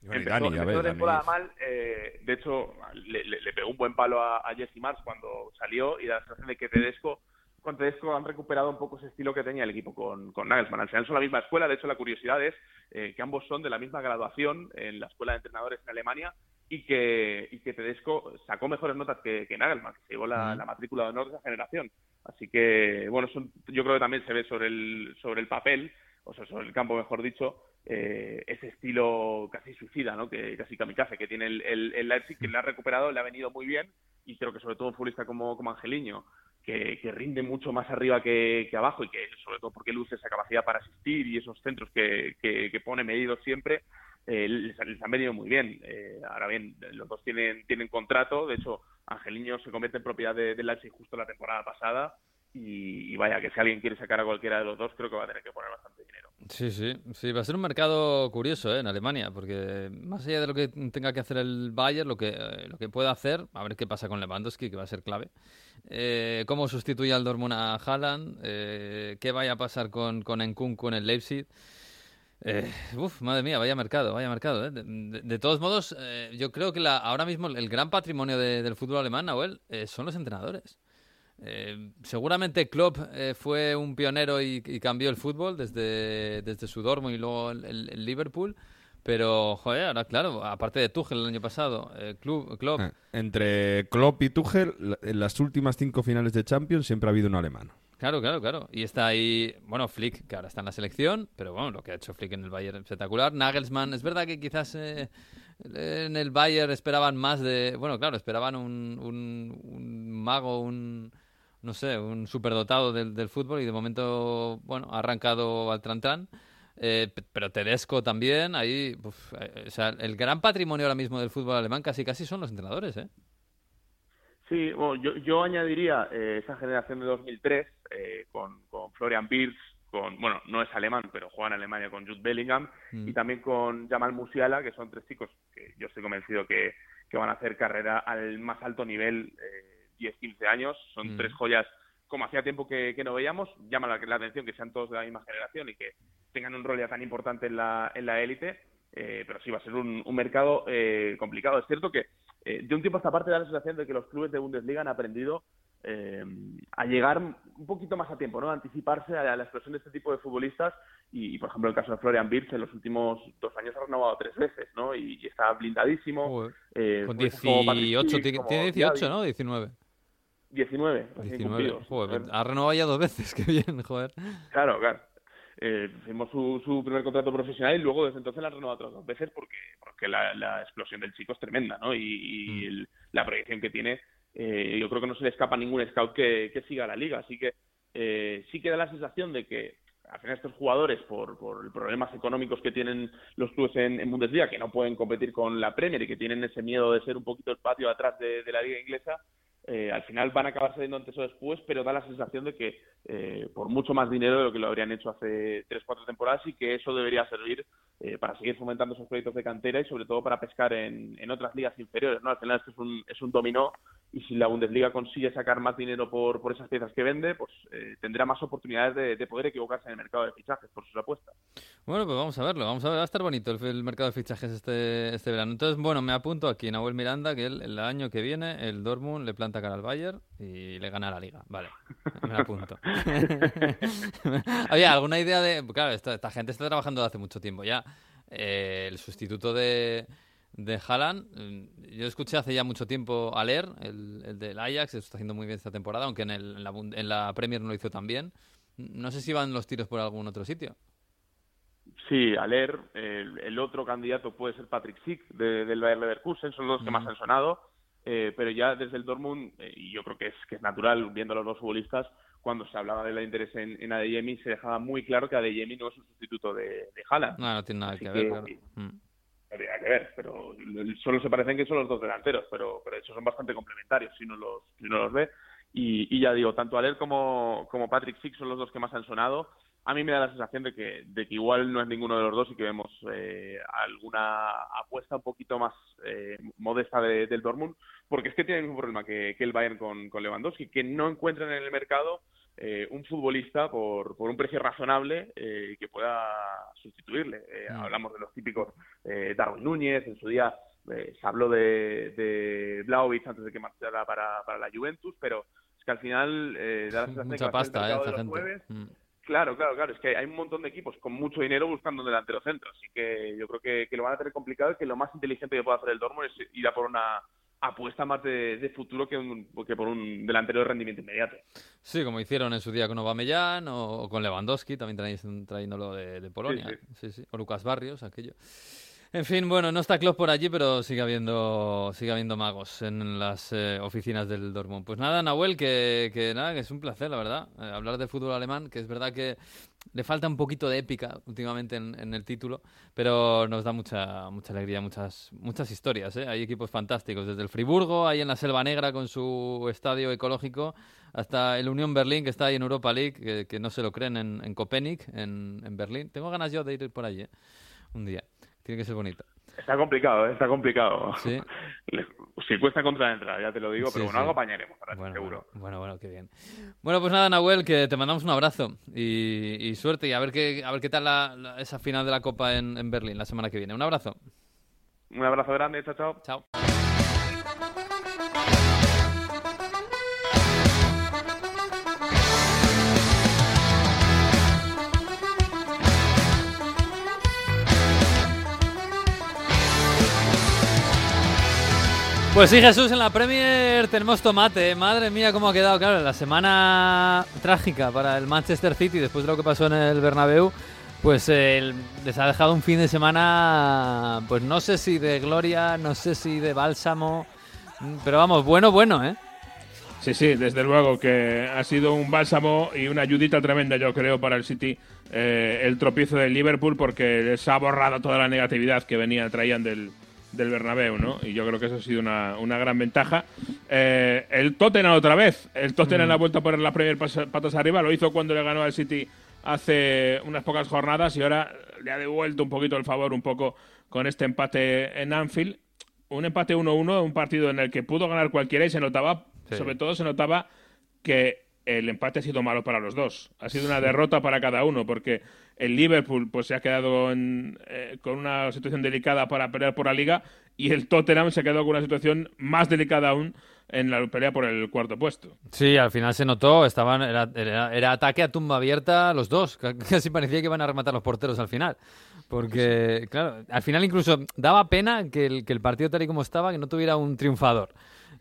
Bueno, Empezó, Dani, a empezó Dani. temporada mal, eh, de hecho le, le- le pegó un buen palo a, a Jesse Mars cuando salió y da la sensación de que Tedesco, con Tedesco han recuperado un poco ese estilo que tenía el equipo con, con Nagelsmann. Al final son la misma escuela, de hecho la curiosidad es eh, que ambos son de la misma graduación en la escuela de entrenadores en Alemania y que, y que Tedesco sacó mejores notas que, que Nagelsmann, que se llevó la, la matrícula de honor de esa generación. Así que, bueno, son- yo creo que también se ve sobre el, sobre el papel, o sea, sobre el campo, mejor dicho, eh, ese estilo casi suicida, ¿no? Que casi kamikaze que tiene el, el, el Leipzig, que le ha recuperado, le ha venido muy bien y creo que sobre todo un futbolista como, como Angeliño, que, que rinde mucho más arriba que, que abajo y que sobre todo porque luce esa capacidad para asistir y esos centros que, que, pone medidos siempre, eh, les, les han venido muy bien. Eh, ahora bien, los dos tienen, tienen contrato, de hecho, Angeliño se convierte en propiedad de- del Leipzig justo la temporada pasada y, vaya, que si alguien quiere sacar a cualquiera de los dos, creo que va a tener que poner bastante dinero. Sí, sí, sí, va a ser un mercado curioso ¿eh? en Alemania, porque más allá de lo que tenga que hacer el Bayern, lo que, eh, lo que pueda hacer, a ver qué pasa con Lewandowski, que va a ser clave, eh, cómo sustituye al Dortmund a Haaland, eh, qué vaya a pasar con, con Nkunku en el Leipzig. Eh, uf, madre mía, vaya mercado, vaya mercado. ¿eh? De, todos modos, eh, yo creo que la, ahora mismo el gran patrimonio de- del fútbol alemán, Nahuel, son los entrenadores. Eh, seguramente Klopp eh, fue un pionero y, y cambió el fútbol desde, desde su Dortmund y luego el, el- el Liverpool. Pero, joder, ahora claro, aparte de Tuchel el año pasado, eh, Klopp, Klopp Eh, Entre Klopp y Tuchel, en las últimas cinco finales de Champions siempre ha habido un alemán. Claro, claro, claro. Y está ahí, bueno, Flick, que ahora está en la selección, pero bueno, lo que ha hecho Flick en el Bayern es espectacular. Nagelsmann, es verdad que quizás eh, en el Bayern esperaban más de, bueno, claro, esperaban un, un, un mago, un, no sé, un superdotado del, del fútbol y de momento, bueno, ha arrancado al tran Eh, pero Tedesco también, ahí, uf, eh, o sea, el gran patrimonio ahora mismo del fútbol alemán casi casi son los entrenadores, ¿eh? Sí, bueno, yo, yo añadiría eh, esa generación de 2003 eh, con, con Florian Wirtz, con, bueno, no es alemán, pero juega en Alemania con Jude Bellingham Mm. y también con Jamal Musiala, que son tres chicos que yo estoy convencido que, que van a hacer carrera al más alto nivel, eh, 10-15 años. Son Mm. tres joyas como hacía tiempo que, que no veíamos. Llama la, la atención que sean todos de la misma generación y que tengan un rol ya tan importante en la en la élite. eh, pero sí va a ser un, un mercado eh, complicado. Es cierto que eh, de un tiempo a esta parte da la sensación de que los clubes de Bundesliga han aprendido eh, a llegar un poquito más a tiempo, ¿no? A anticiparse a la explosión de este tipo de futbolistas y, y, por ejemplo, el caso de Florian Wirtz en los últimos dos años ha renovado tres veces, ¿no? Y, y está blindadísimo. Eh, Con pues, como Patrick 18, Schick, tiene como tiene 18, Diaby. ¿no? 19. 19, recién 19. cumplidos. Joder, Joder. ha renovado ya dos veces, qué bien, joder. Claro, claro. Eh, firmó su, su primer contrato profesional y luego desde entonces la ha renovado otras dos veces porque, porque la, la explosión del chico es tremenda, ¿no? Y, y el- la proyección que tiene, eh, yo creo que no se le escapa a ningún scout que, que siga la liga. Así que eh, sí que da la sensación de que al final estos jugadores, por, por problemas económicos que tienen los clubes en, en Bundesliga, que no pueden competir con la Premier y que tienen ese miedo de ser un poquito el patio atrás de, de la liga inglesa, eh, al final van a acabar saliendo antes o después, pero da la sensación de que eh, por mucho más dinero de lo que lo habrían hecho hace tres, cuatro temporadas y que eso debería servir eh, para seguir fomentando esos proyectos de cantera y sobre todo para pescar en, en otras ligas inferiores. ¿no? Al final esto es un, es un dominó y si la Bundesliga consigue sacar más dinero por, por esas piezas que vende, pues eh, tendrá más oportunidades de, de poder equivocarse en el mercado de fichajes por sus apuestas. Bueno, pues vamos a verlo, vamos a ver, va a estar bonito el, mercado de fichajes este, este verano. Entonces, bueno, me apunto aquí, Nahuel Miranda, que el, el año que viene el Dortmund le planta cara al Bayern y le gana la liga. Vale, me apunto. Había alguna idea de... Claro, esta, esta gente está trabajando desde hace mucho tiempo ya. Eh, el sustituto de, de Haaland, mm, yo escuché hace ya mucho tiempo a Leer, el, el del Ajax, está haciendo muy bien esta temporada, aunque en, el- en la, en la Premier no lo hizo tan bien. No sé si van los tiros por algún otro sitio. Sí, Aler, el, el otro candidato puede ser Patrick Schick de- del Bayer Leverkusen, son los que más han sonado, eh, pero ya desde el Dortmund, eh, y yo creo que es, que es natural viendo a los dos futbolistas, cuando se hablaba del interés en, en Adeyemi, se dejaba muy claro que Adeyemi no es un sustituto de, de Haaland. No, no tiene nada que ver, que- claro. Mm. Habría que ver, pero solo se parecen que son los dos delanteros, pero, pero de hecho son bastante complementarios si uno los, si uno los ve. Y, y ya digo, tanto Aler como, como Patrick Schick son los dos que más han sonado. A mí me da la sensación de que, de que igual no es ninguno de los dos y que vemos eh, alguna apuesta un poquito más eh, modesta de- del Dortmund, porque es que tiene el mismo problema que, que el Bayern con, con Lewandowski, que no encuentran en el mercado eh, un futbolista por, por un precio razonable eh, que pueda sustituirle. Eh, Mm. Hablamos de los típicos eh, Darwin Núñez, en su día se habló de, de antes de que marchara para, para la Juventus, pero es que al final eh, da la sensación de que pasta, de los gente. jueves. Mm. Claro, claro, claro. Es que hay un montón de equipos con mucho dinero buscando un delantero centro. Así que yo creo que, que lo van a tener complicado y que lo más inteligente que puede hacer el Dortmund es ir a por una apuesta más de, de futuro que, un- que por un delantero de rendimiento inmediato. Sí, como hicieron en su día con Aubameyang o, o con Lewandowski, también traéis- trayéndolo de, de Polonia. Sí, Sí, sí. O Lucas Barrios, aquello. En fin, bueno, no está Klopp por allí, pero sigue habiendo, sigue habiendo magos en las eh, oficinas del Dortmund. Pues nada, Nahuel, que, nada, que es un placer, la verdad, eh, hablar del fútbol alemán, que es verdad que le falta un poquito de épica últimamente en, el título, pero nos da mucha, mucha alegría, muchas, muchas historias. ¿eh? Hay equipos fantásticos, desde el Friburgo, ahí en la Selva Negra con su estadio ecológico, hasta el Unión Berlín, que está ahí en Europa League, que, que no se lo creen en, en Copenhague, en, en Berlín. Tengo ganas yo de ir por allí, ¿eh? un día. Tiene que ser bonito. Está complicado, ¿eh? está complicado. Sí. Si cuesta contra la entrada, ya te lo digo, Sí, pero bueno, sí. algo apañaremos, ahora Bueno, seguro. Bueno, bueno, bueno, qué bien. Bueno, pues nada, Nahuel, que te mandamos un abrazo y, y suerte y a ver qué, a ver qué tal la- la- esa final de la Copa en, en Berlín la semana que viene. Un abrazo. Un abrazo grande, chao, chao. Chao. Pues sí, Jesús, en la Premier tenemos tomate. Madre mía, cómo ha quedado. Claro, la semana trágica para el Manchester City después de lo que pasó en el Bernabéu, pues les ha dejado un fin de semana, pues no sé si de gloria, no sé si de bálsamo, mm, pero vamos, bueno, bueno, ¿eh? Sí, sí, desde luego que ha sido un bálsamo y una ayudita tremenda, yo creo, para el City eh, el tropiezo del Liverpool porque les ha borrado toda la negatividad que venía traían del, del Bernabéu, ¿no? Y yo creo que eso ha sido una, una gran ventaja. Eh, el Tottenham otra vez, el Tottenham ha vuelto a poner las primeras patas arriba, lo hizo cuando le ganó al City hace unas pocas jornadas y ahora le ha devuelto un poquito el favor, un poco con este empate en Anfield. Un empate 1-1, un partido en el que pudo ganar cualquiera y se notaba, Sí. sobre todo se notaba que el empate ha sido malo para los dos. Ha sido una derrota para cada uno, porque el Liverpool pues se ha quedado en, eh, con una situación delicada para pelear por la liga y el Tottenham se ha quedado con una situación más delicada aún en la pelea por el cuarto puesto. Sí, al final se notó, estaban, era, era- era ataque a tumba abierta los dos, ca- casi parecía que iban a rematar los porteros al final. Porque, claro, al final incluso daba pena que el, que el partido tal y como estaba, que no tuviera un triunfador.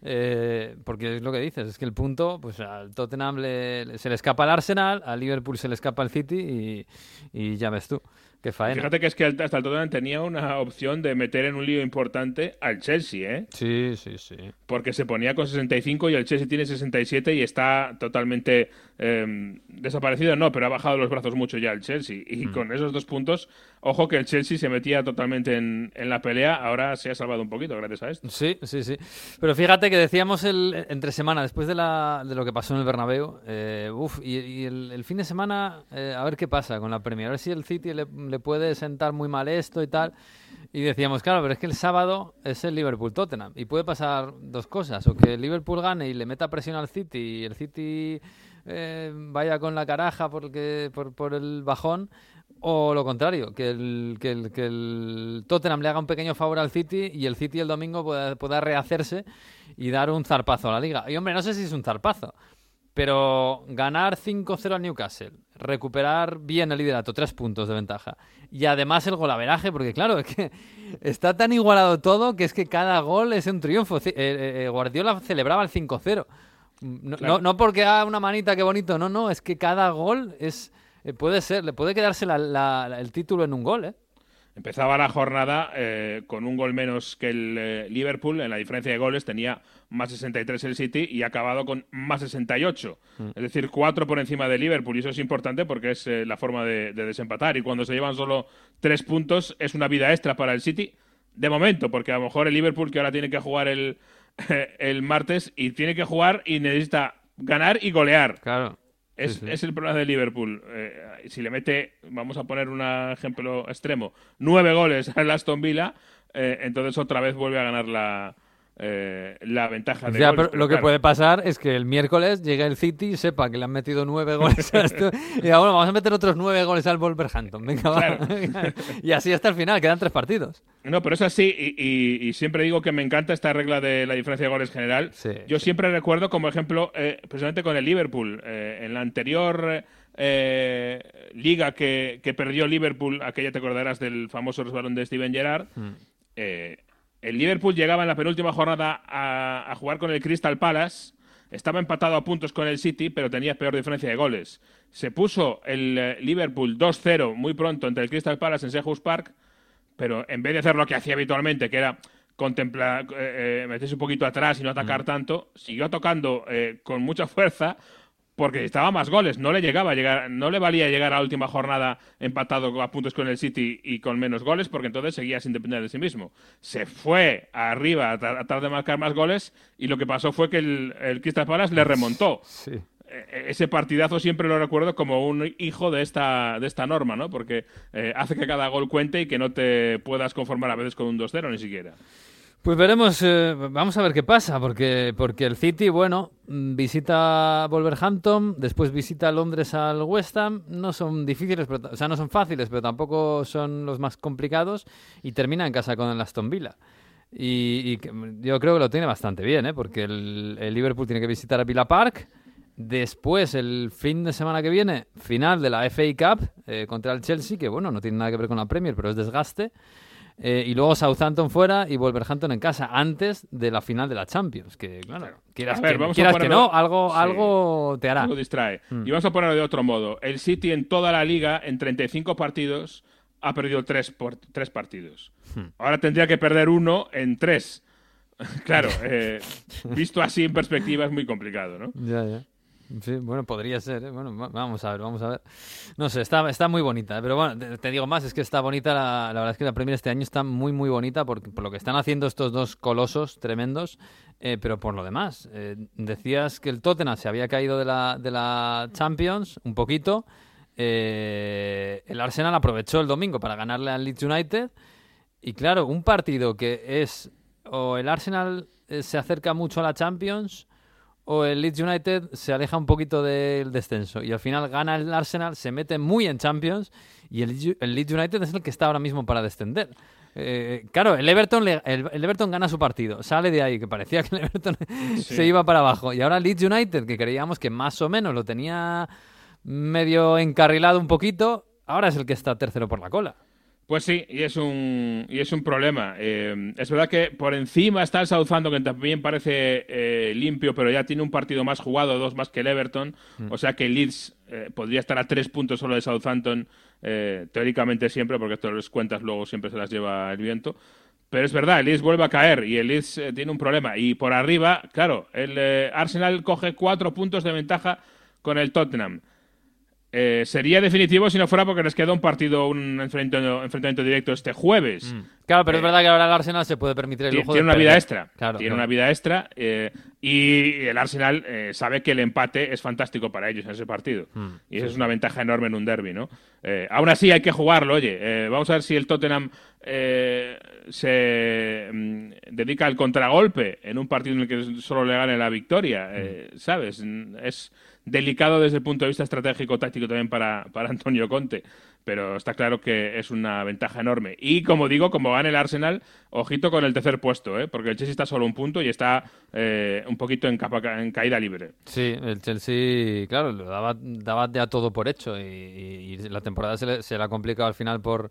Eh, porque es lo que dices, es que el punto, pues al Tottenham le- se le escapa al Arsenal, al Liverpool se le escapa al City y, y ya ves tú, qué faena. Fíjate que es que hasta el Tottenham tenía una opción de meter en un lío importante al Chelsea, ¿eh? Sí, sí, sí. porque se ponía con 65 y el Chelsea tiene 67 y está totalmente eh, desaparecido, no, pero ha bajado los brazos mucho ya el Chelsea. Y con esos dos puntos, ojo que el Chelsea se metía totalmente en, en la pelea, ahora se ha salvado un poquito gracias a esto. Sí, sí, sí. Pero fíjate que decíamos el, entre semana, después de, la, de lo que pasó en el Bernabéu, eh, uf, y, el fin de semana, eh, a ver qué pasa con la Premier, a ver si el City le, le puede sentar muy mal esto y tal. Y decíamos, claro, pero es que el sábado es el Liverpool-Tottenham y puede pasar dos cosas, o que el Liverpool gane y le meta presión al City y el City eh, vaya con la caraja porque, por, por el bajón, o lo contrario, que el, que, el, que el Tottenham le haga un pequeño favor al City y el City el domingo pueda, pueda rehacerse y dar un zarpazo a la liga. Y hombre, no sé si es un zarpazo, pero ganar 5-0 al Newcastle, recuperar bien el liderato, tres puntos de ventaja, y además el golaveraje, porque claro, es que está tan igualado todo que es que cada gol es un triunfo. Ce- eh, eh, Guardiola celebraba el 5-0. No, Claro. no, no porque haga una manita, qué bonito, no, no, es que cada gol es, eh, puede ser, le puede quedarse la- la- la- el título en un gol, ¿eh? Empezaba la jornada eh, con un gol menos que el eh, Liverpool. En la diferencia de goles tenía más 63 el City y ha acabado con más 68. Es decir, cuatro por encima de Liverpool. Y eso es importante porque es eh, la forma de, de desempatar. Y cuando se llevan solo tres puntos es una vida extra para el City. De momento, porque a lo mejor el Liverpool que ahora tiene que jugar el, el martes y tiene que jugar y necesita ganar y golear. Claro. Es, Sí, sí. es el problema de Liverpool. Eh, si le mete, vamos a poner un ejemplo extremo, nueve goles al Aston Villa, eh, entonces otra vez vuelve a ganar la, eh, la ventaja de goles. pero Pero lo que puede pasar es que el miércoles llegue el City y sepa que le han metido nueve goles a esto, y diga, bueno, vamos a meter otros nueve goles al Wolverhampton. Venga, va. Y así hasta el final, quedan tres partidos. No, pero es así, y, y- y siempre digo que me encanta esta regla de la diferencia de goles general. Sí, Yo siempre recuerdo como ejemplo, eh, precisamente con el Liverpool, eh, en la anterior eh, liga que, que perdió Liverpool, aquella te acordarás del famoso resbalón de Steven Gerrard, eh, el Liverpool llegaba en la penúltima jornada a, a jugar con el Crystal Palace, estaba empatado a puntos con el City, pero tenía peor diferencia de goles. Se puso el eh, Liverpool 2-0 muy pronto entre el Crystal Palace en Selhurst Park, pero en vez de hacer lo que hacía habitualmente, que era contemplar, eh, eh, meterse un poquito atrás y no atacar tanto, siguió tocando eh, con mucha fuerza porque necesitaba más goles, no le llegaba a llegar, no le valía llegar a la última jornada empatado a puntos con el City y con menos goles, porque entonces seguía sin depender de sí mismo. Se fue arriba a tra- a tratar de marcar más goles y lo que pasó fue que el, el Crystal Palace le remontó. Sí. Eh, ese partidazo siempre lo recuerdo como un hijo de esta, de esta norma, ¿no? Porque eh, hace que cada gol cuente y que no te puedas conformar a veces con un 2-0 ni siquiera. Pues veremos, eh, vamos a ver qué pasa, porque, porque el City, bueno, mm, visita Wolverhampton, después visita Londres al West Ham, no son difíciles, pero, o sea, no son fáciles, pero tampoco son los más complicados, y termina en casa con el Aston Villa. Y, y que- yo creo que lo tiene bastante bien, ¿eh? porque el, el Liverpool tiene que visitar a Villa Park, después el fin de semana que viene, final de la FA Cup eh, contra el Chelsea, que bueno, no tiene nada que ver con la Premier, pero es desgaste. Eh, y luego Southampton fuera y Wolverhampton en casa antes de la final de la Champions. Que, claro, quieras, ver, que, vamos a quieras que no, algo, Sí. algo te hará. Algo distrae. Mm. Y vamos a ponerlo de otro modo. El City en toda la liga, en 35 partidos, ha perdido tres, por, tres partidos. Hmm. Ahora tendría que perder uno en tres. claro, eh, visto así en perspectiva es muy complicado, ¿no? Ya, ya. Sí, bueno, podría ser, ¿eh? Bueno, va- vamos a ver, vamos a ver. No sé, está, está muy bonita, ¿eh? pero bueno, te, digo más, es que está bonita, la, la verdad es que la Premier este año está muy, muy bonita por, por lo que están haciendo estos dos colosos tremendos, eh, pero por lo demás, eh, decías que el Tottenham se había caído de la, de la Champions un poquito, el Arsenal aprovechó el domingo para ganarle al Leeds United, y claro, un partido que es, o el Arsenal se acerca mucho a la Champions, o el Leeds United se aleja un poquito del descenso y al final gana el Arsenal, se mete muy en Champions y el, Leeds- el Leeds United es el que está ahora mismo para descender. Eh, claro, el Everton, le- el, el Everton gana su partido, sale de ahí, que parecía que el Everton se iba para abajo. Y ahora el Leeds United, que creíamos que más o menos lo tenía medio encarrilado un poquito, ahora es el que está tercero por la cola. Pues sí, y es un, y es un problema. Eh, es verdad que por encima está el Southampton, que también parece eh, limpio, pero ya tiene un partido más jugado, dos más que el Everton. O sea que el Leeds eh, podría estar a tres puntos solo de Southampton, eh, teóricamente siempre, porque estas las cuentas luego siempre se las lleva el viento. Pero es verdad, el Leeds vuelve a caer y el Leeds eh, tiene un problema. Y por arriba, claro, el eh, Arsenal coge cuatro puntos de ventaja con el Tottenham. Eh, sería definitivo si no fuera porque les queda un partido, un enfrentamiento, enfrentamiento directo este jueves. Claro, pero es Eh, verdad que ahora el Arsenal se puede permitir el lujo Tiene de una vida extra. Claro, tiene claro. una vida extra. eh, y el Arsenal eh, sabe que el empate es fantástico para ellos en ese partido. Mm, y eso es una ventaja enorme en un derby, ¿no? Eh, aún así hay que jugarlo, oye. eh, vamos a ver si el Tottenham eh, se mm, dedica al contragolpe en un partido en el que solo le gane la victoria. eh, ¿Sabes? Es delicado desde el punto de vista estratégico táctico también para, para Antonio Conte. Pero está claro que es una ventaja enorme. Y como digo, como gane el Arsenal, ojito con el tercer puesto, ¿eh? porque el Chelsea está solo un punto y está eh, un poquito en, capa- en caída libre. Sí, el Chelsea, claro, lo daba, daba ya todo por hecho y, y- y la temporada se le, se le ha complicado al final por,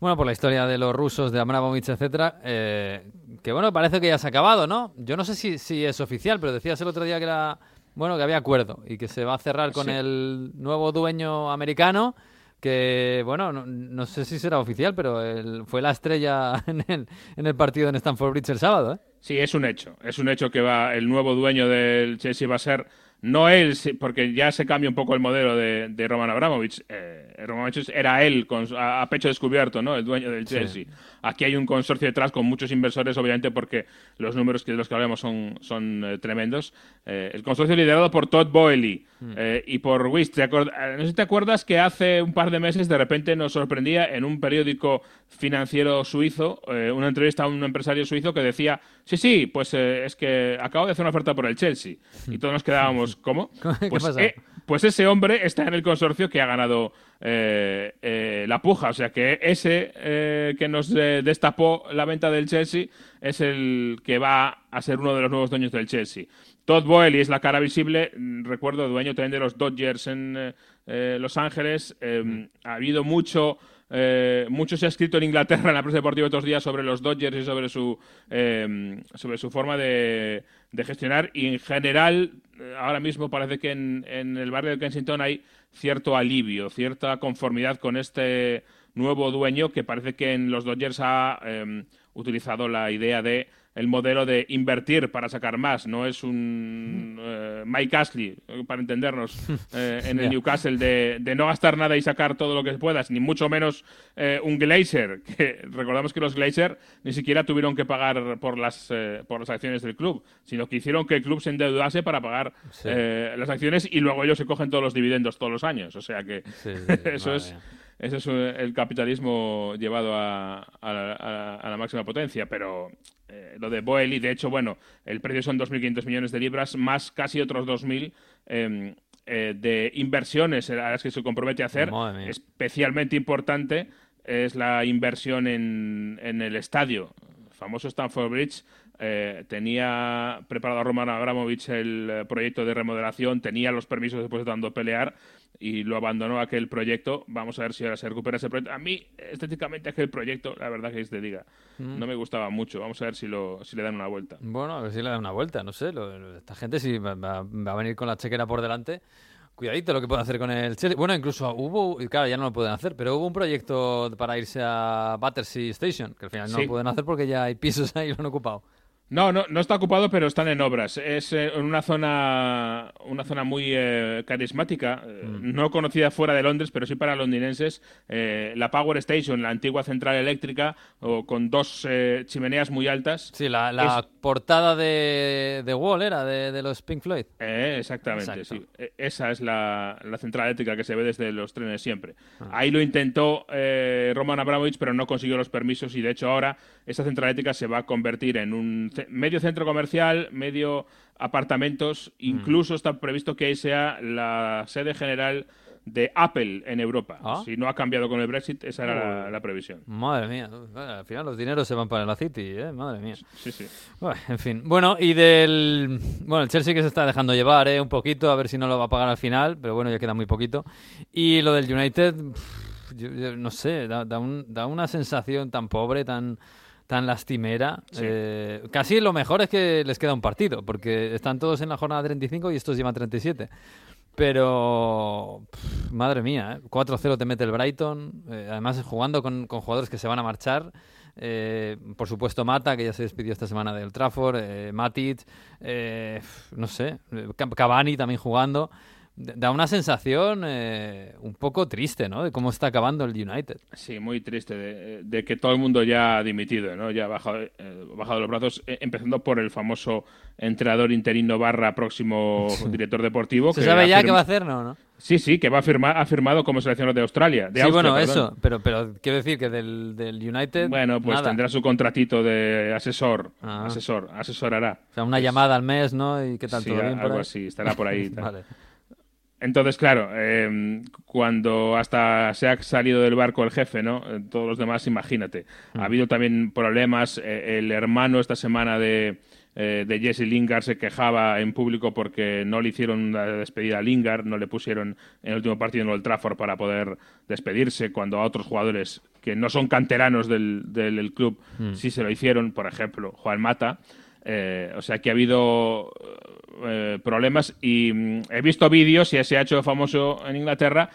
bueno, por la historia de los rusos, de Abramovich, etcétera, eh, que bueno, parece que ya se ha acabado, ¿no? Yo no sé si, si es oficial, pero decías el otro día que la, bueno, que había acuerdo y que se va a cerrar con Sí. el nuevo dueño americano que, bueno, no, no sé si será oficial, pero él fue la estrella en el, en el partido en Stamford Bridge el sábado, ¿eh? Sí, es un hecho. Es un hecho que va el nuevo dueño del Chelsea va a ser no él, sí, porque ya se cambia un poco el modelo de, de Roman Abramovich. Eh, Roman Abramovich era él con, a, a pecho descubierto, ¿no? El dueño del Sí. Chelsea. Aquí hay un consorcio detrás con muchos inversores, obviamente, porque los números que de los que hablamos son, son eh, tremendos. Eh, el consorcio liderado por Todd Boehly eh, y por Wiss. ¿Te eh, no sé si te acuerdas que hace un par de meses de repente nos sorprendía en un periódico financiero suizo, eh, una entrevista a un empresario suizo que decía, sí, sí, pues eh, es que acabo de hacer una oferta por el Chelsea. Y todos nos quedábamos, ¿cómo? ¿Qué Pues, pasa? eh, pues ese hombre está en el consorcio que ha ganado eh, eh, la puja. O sea que ese eh, que nos eh, destapó la venta del Chelsea es el que va a ser uno de los nuevos dueños del Chelsea. Todd Boehly es la cara visible, mm, recuerdo, dueño también de los Dodgers en eh, eh, Los Ángeles. Eh, ha habido mucho, eh, mucho se ha escrito en Inglaterra en la prensa deportiva estos días sobre los Dodgers y sobre su, eh, sobre su forma de, de gestionar. Y en general, ahora mismo parece que en, en el barrio de Kensington hay cierto alivio, cierta conformidad con este nuevo dueño que parece que en los Dodgers ha eh, utilizado la idea de el modelo de invertir para sacar más. No es un eh, Mike Ashley, para entendernos, eh, en el. Newcastle de, de no gastar nada y sacar todo lo que puedas, ni mucho menos eh, un Glazer, que recordamos que los Glazer ni siquiera tuvieron que pagar por las, eh, por las acciones del club, sino que hicieron que el club se endeudase para pagar Sí. eh, las acciones y luego ellos se cogen todos los dividendos todos los años. O sea que Sí, sí, sí, eso es... mía. Eso es eh, el capitalismo llevado a, a la- a- a la máxima potencia, pero eh, lo de Boehly, de hecho, bueno, el precio son 2.500 millones de libras, más casi otros 2.000 eh, eh, de inversiones a las que se compromete a hacer. Especialmente importante es la inversión en, en el estadio. El famoso Stamford Bridge eh, tenía preparado a Roman Abramovich el eh, proyecto de remodelación, tenía los permisos después de tanto pelear y lo abandonó aquel proyecto. Vamos a ver si ahora se recupera ese proyecto. A mí, estéticamente, aquel proyecto, la verdad que es de diga, Mm. no me gustaba mucho. Vamos a ver si, lo, si le dan una vuelta. Bueno, a ver si le da una vuelta, no sé. lo- lo- esta gente si va, va- va a venir con la chequera por delante. Cuidadito lo que pueden hacer con el Chelsea. Bueno, incluso hubo, claro, ya no lo pueden hacer, pero hubo un proyecto para irse a Battersea Station, que al final no Sí. lo pueden hacer porque ya hay pisos ahí y lo han ocupado. No, no, no está ocupado, pero están en obras. Es eh, una zona, una zona muy eh, carismática, eh, no conocida fuera de Londres, pero sí para londinenses. eh, la Power Station, la antigua central eléctrica, o con dos eh, chimeneas muy altas. Sí, la, la portada de, de Wall era de, de los Pink Floyd. Exactamente, sí. E- Esa es la, la central eléctrica que se ve desde los trenes siempre. Ah. Ahí lo intentó Roman Abramovich, pero no consiguió los permisos y de hecho ahora esa central eléctrica se va a convertir en un medio centro comercial, medio apartamentos, Mm. incluso está previsto que ahí sea la sede general de Apple en Europa. Ah. Si no ha cambiado con el Brexit, esa era la, previsión. Madre mía, al final los dineros se van para la City, ¿eh? Madre mía. Sí, sí. Bueno, en fin. Bueno, y del. Bueno, el Chelsea que se está dejando llevar, ¿eh? Un poquito, a ver si no lo va a pagar al final, pero bueno, ya queda muy poquito. Y lo del United, pff, yo- yo no sé, da, da un- da una sensación tan pobre, tan tan lastimera. Eh, casi lo mejor es que les queda un partido, porque están todos en la jornada 35 y estos llevan 37. Pero, pff, madre mía, ¿eh? 4-0 te mete el Brighton, eh, además jugando con, con jugadores que se van a marchar. Eh, por supuesto Mata, que ya se despidió esta semana del Trafford, Matic, no sé, Cavani también jugando. Da una sensación eh, un poco triste, ¿no? De cómo está acabando el United. Sí, muy triste de, de que todo el mundo ya ha dimitido, ¿no? Ya ha bajado, eh, bajado los brazos, eh, empezando por el famoso entrenador interino barra próximo director deportivo. ¿Se que sabe ya qué va a hacer, no? no? Sí, sí, que va a firmar, ha firmado como seleccionador de Australia. De sí, Austria, bueno, perdón. eso, pero, pero quiero decir que del, del United. Bueno, pues nada. tendrá su contratito de asesor, Ah. asesor, asesorará. O sea, una llamada al mes, ¿no? ¿Y qué tal? Sí, ¿Todo bien por algo ahí? así, estará por ahí. vale. Entonces, claro, eh, cuando hasta se ha salido del barco el jefe, ¿no? Eh, Todos los demás, imagínate. Mm. Ha habido también problemas. eh, el hermano esta semana de, eh, de Jesse Lingard se quejaba en público porque no le hicieron la despedida a Lingard, no le pusieron en el último partido en el Old Trafford para poder despedirse, cuando a otros jugadores que no son canteranos del, del- del club Mm. sí se lo hicieron, por ejemplo, Juan Mata. Eh, o sea que ha habido eh, problemas y mm, he visto vídeos y se ha hecho famoso en Inglaterra.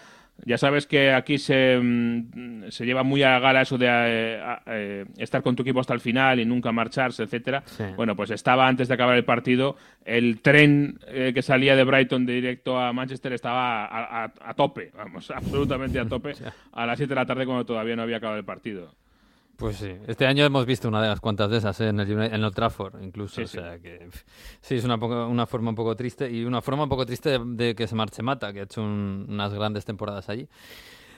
Ya sabes que aquí se, mm, se lleva muy a gala eso de eh, a- eh, estar con tu equipo hasta el final y nunca marcharse, etcétera. Sí. Bueno, pues estaba antes de acabar el partido, el tren eh, que salía de Brighton directo a Manchester estaba a, a- a tope, vamos, absolutamente a tope, a las 7 de la tarde cuando todavía no había acabado el partido. Pues sí, este año hemos visto una de las cuantas de esas ¿eh? en el en Trafford, incluso. Sí, o sí. sea que sí, es una, poco- una forma un poco triste y una forma un poco triste de, de que se marche Mata, que ha hecho un- unas grandes temporadas allí.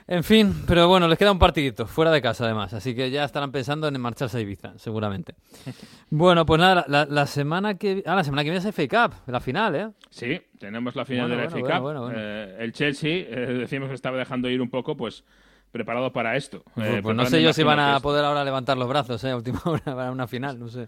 En fin, pero bueno, les queda un partidito, fuera de casa además, así que ya estarán pensando en marcharse a Ibiza, seguramente. Bueno, pues nada, la, la semana que ah, la semana que viene es FA Cup, la final, ¿eh? Sí, tenemos la final Bueno, de la bueno, FA Cup. bueno. Eh, el Chelsea, eh, decimos que estaba dejando ir un poco, pues preparado para esto. Eh, pues no sé yo si van a poder ahora levantar los brazos, ¿eh? Última hora para una final, no sé.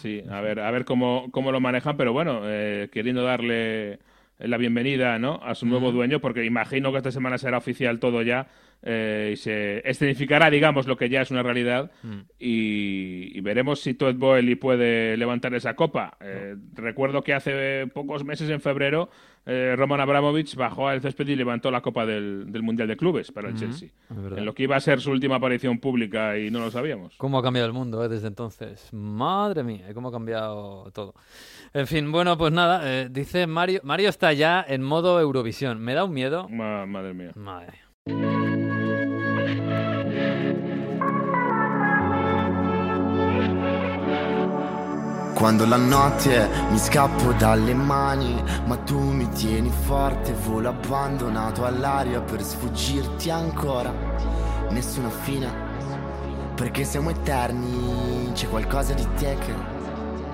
Sí, a ver, a ver cómo, cómo lo manejan, pero bueno, eh, queriendo darle la bienvenida ¿no? a su nuevo dueño, porque imagino que esta semana será oficial todo ya eh, y se escenificará, digamos, lo que ya es una realidad y, y veremos si Todd Boehly puede levantar esa copa. Eh, Recuerdo que hace pocos meses, en febrero, eh, Roman Abramovich bajó al césped y levantó la copa del, del Mundial de Clubes para el Chelsea, es verdad. en lo que iba a ser su última aparición pública y no lo sabíamos. ¿Cómo ha cambiado el mundo desde entonces? Madre mía, cómo ha cambiado todo. En fin, bueno, pues nada, dice Mario, Mario está ya en modo Eurovisión. Me da un miedo. Ma- madre mía. Madre. Quando la notte mi scappo dalle mani, ma tu mi tieni forte, volo abbandonato all'aria per sfuggirti ancora. Nessuna fine, perché siamo eterni, c'è qualcosa di te che,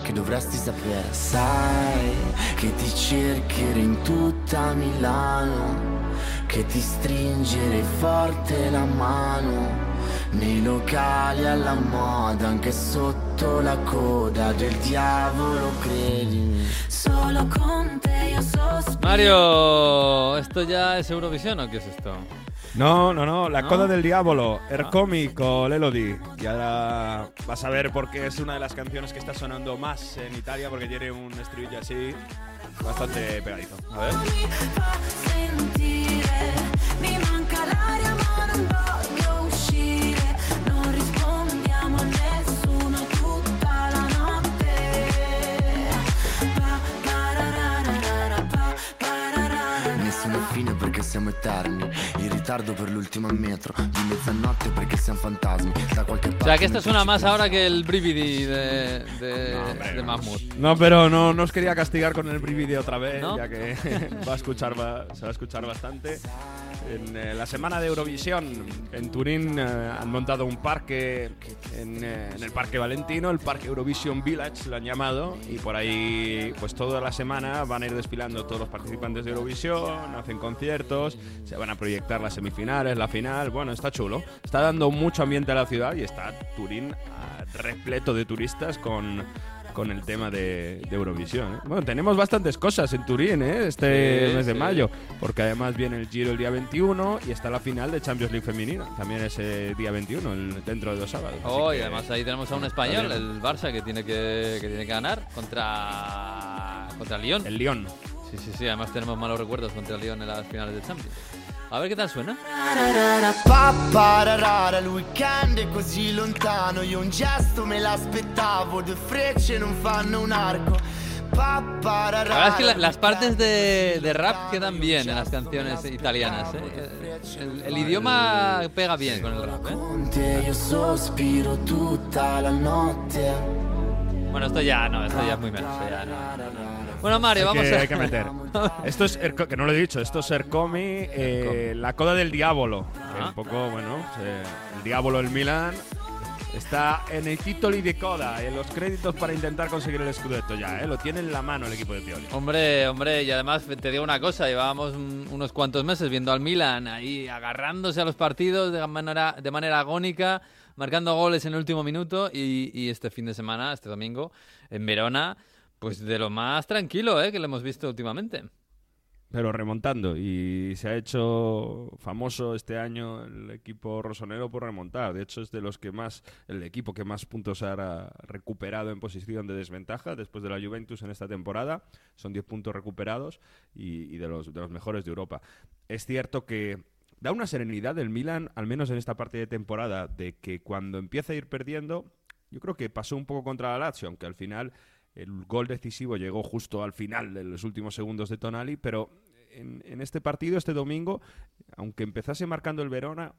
che dovresti sapere. Sai che ti cercherò in tutta Milano, che ti stringerei forte la mano. Nei locali alla moda, anche sotto la coda del diavolo, credimi. Solo con te io sospiro. Mario, ¿esto ya es Eurovisión o qué es esto? No, no, no, la ¿No? coda del diablo, Ercomi con Elodie. Y ahora vas a ver por qué es una de las canciones que está sonando más en Italia, porque tiene un estribillo así bastante pegadizo. A ver. Nessuna fine perché siamo eterni. In ritardo per l'ultima metro. Di mezzanotte perché siamo fantasmi. Da qualche parte. O sea, que esto suena más ahora que el Brividi de, de, de Mahmoud. No, pero no, no os quería castigar con el video otra vez, ¿No? ya que va a escuchar, va- se va a escuchar bastante. En eh, la semana de Eurovisión en Turín eh, han montado un parque en, eh, en el Parque Valentino, el Parque Eurovision Village lo han llamado, y por ahí pues toda la semana van a ir desfilando todos los participantes de Eurovisión, hacen conciertos, se van a proyectar las semifinales, la final, bueno, está chulo. Está dando mucho ambiente a la ciudad y está Turín ah, repleto de turistas con con el tema de, de Eurovisión. ¿eh? Bueno, tenemos bastantes cosas en Turín ¿eh? este Sí, mes de sí. mayo, porque además viene el Giro el día 21 y está la final de Champions League femenina, también ese día 21, el- dentro de dos sábados. Oh, y que- además ahí tenemos a un español, el Barça, que tiene que, que tiene que ganar contra, contra Lyon. El Lyon. Sí, sí, sí, además tenemos malos recuerdos contra el Lyon en las finales de Champions. A ver qué tal suena. Il weekend è così lontano, io un gesto me l'aspettavo, due frecce non fanno un arco. La verdad es que la- las partes de, de rap quedan bien en las canciones italianas. ¿eh? El, el idioma pega bien con el rap. ¿eh? Bueno, esto ya no, esto ya es muy menos. ya no. Bueno, Mario, Hay vamos que, a. hay que meter. Esto es, que no lo he dicho, esto es Ercomi, eh, la coda del diablo. Que Ah. un poco, bueno, el diablo del Milan está en el titoli de coda, en los créditos para intentar conseguir el Scudetto ya, eh, lo tiene en la mano el equipo de Pioli. Hombre, hombre, y además te digo una cosa, llevábamos un- unos cuantos meses viendo al Milan ahí agarrándose a los partidos de manera, de manera agónica, marcando goles en el último minuto y, y este fin de semana, este domingo, en Verona, pues de lo más tranquilo ¿eh? que lo hemos visto últimamente. pero remontando. Y se ha hecho famoso este año el equipo rosonero por remontar. De hecho, es de los que más, el equipo que más puntos ha recuperado en posición de desventaja después de la Juventus en esta temporada. Son 10 puntos recuperados y, de, los, de los mejores de Europa. Es cierto que da una serenidad del Milan, al menos en esta parte de temporada, de que cuando empieza a ir perdiendo, yo creo que pasó un poco contra la Lazio, aunque al final el gol decisivo llegó justo al final de los últimos segundos de Tonali, pero en, en este partido, este domingo, aunque empezase marcando el Verona,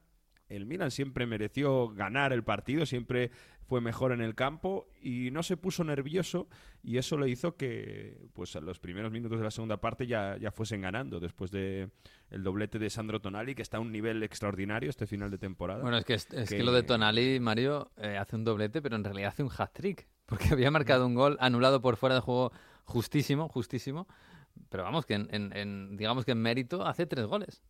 el Milan siempre mereció ganar el partido, siempre fue mejor en el campo y no se puso nervioso y eso le hizo que pues a los primeros minutos de la segunda parte ya, ya fuesen ganando después de el doblete de Sandro Tonali que está a un nivel extraordinario este final de temporada. Bueno, es que, es, es que... lo de Tonali, Mario, eh, hace un doblete pero en realidad hace un hat-trick porque había marcado un gol anulado por fuera de juego justísimo, justísimo, pero vamos que en, en, en digamos que en mérito hace tres goles.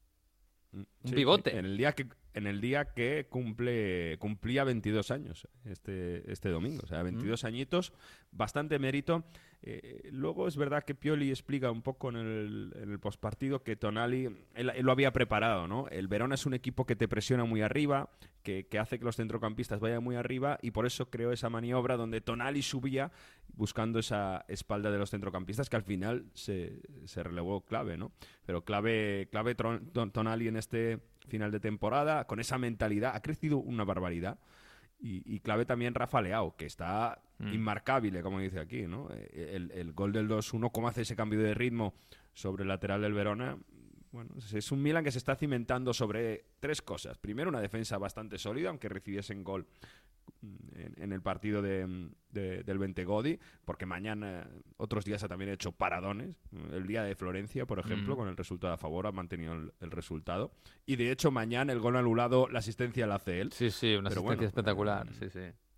Un Sí, pivote. En el día que en el día que cumple cumplía 22 años este este domingo, o sea, 22 añitos, bastante mérito. Eh, luego es verdad que Pioli explica un poco en el, en el postpartido que Tonali él, él lo había preparado, ¿no? El Verona es un equipo que te presiona muy arriba, que, que hace que los centrocampistas vayan muy arriba y por eso creó esa maniobra donde Tonali subía buscando esa espalda de los centrocampistas que al final se, se relevó clave, ¿no? Pero clave clave Tron- Ton- Tonali en este final de temporada, con esa mentalidad, ha crecido una barbaridad. Y, y clave también Rafa Leao, que está Mm. inmarcable, como dice aquí, ¿no? Eh, El, el gol del 2-1, cómo hace ese cambio de ritmo sobre el lateral del Verona. Bueno, es- un Milan que se está cimentando sobre tres cosas. Primero, una defensa bastante sólida, aunque recibiesen gol mm, en, en el partido de, de- del Bentegodi, porque mañana, otros días ha también hecho paradones. El día de Florencia, por ejemplo, Mm. con el resultado a favor, ha mantenido el, el resultado. Y de hecho, mañana el gol anulado, la asistencia la hace él. Sí, sí, una Pero asistencia bueno, espectacular. eh, Sí, sí.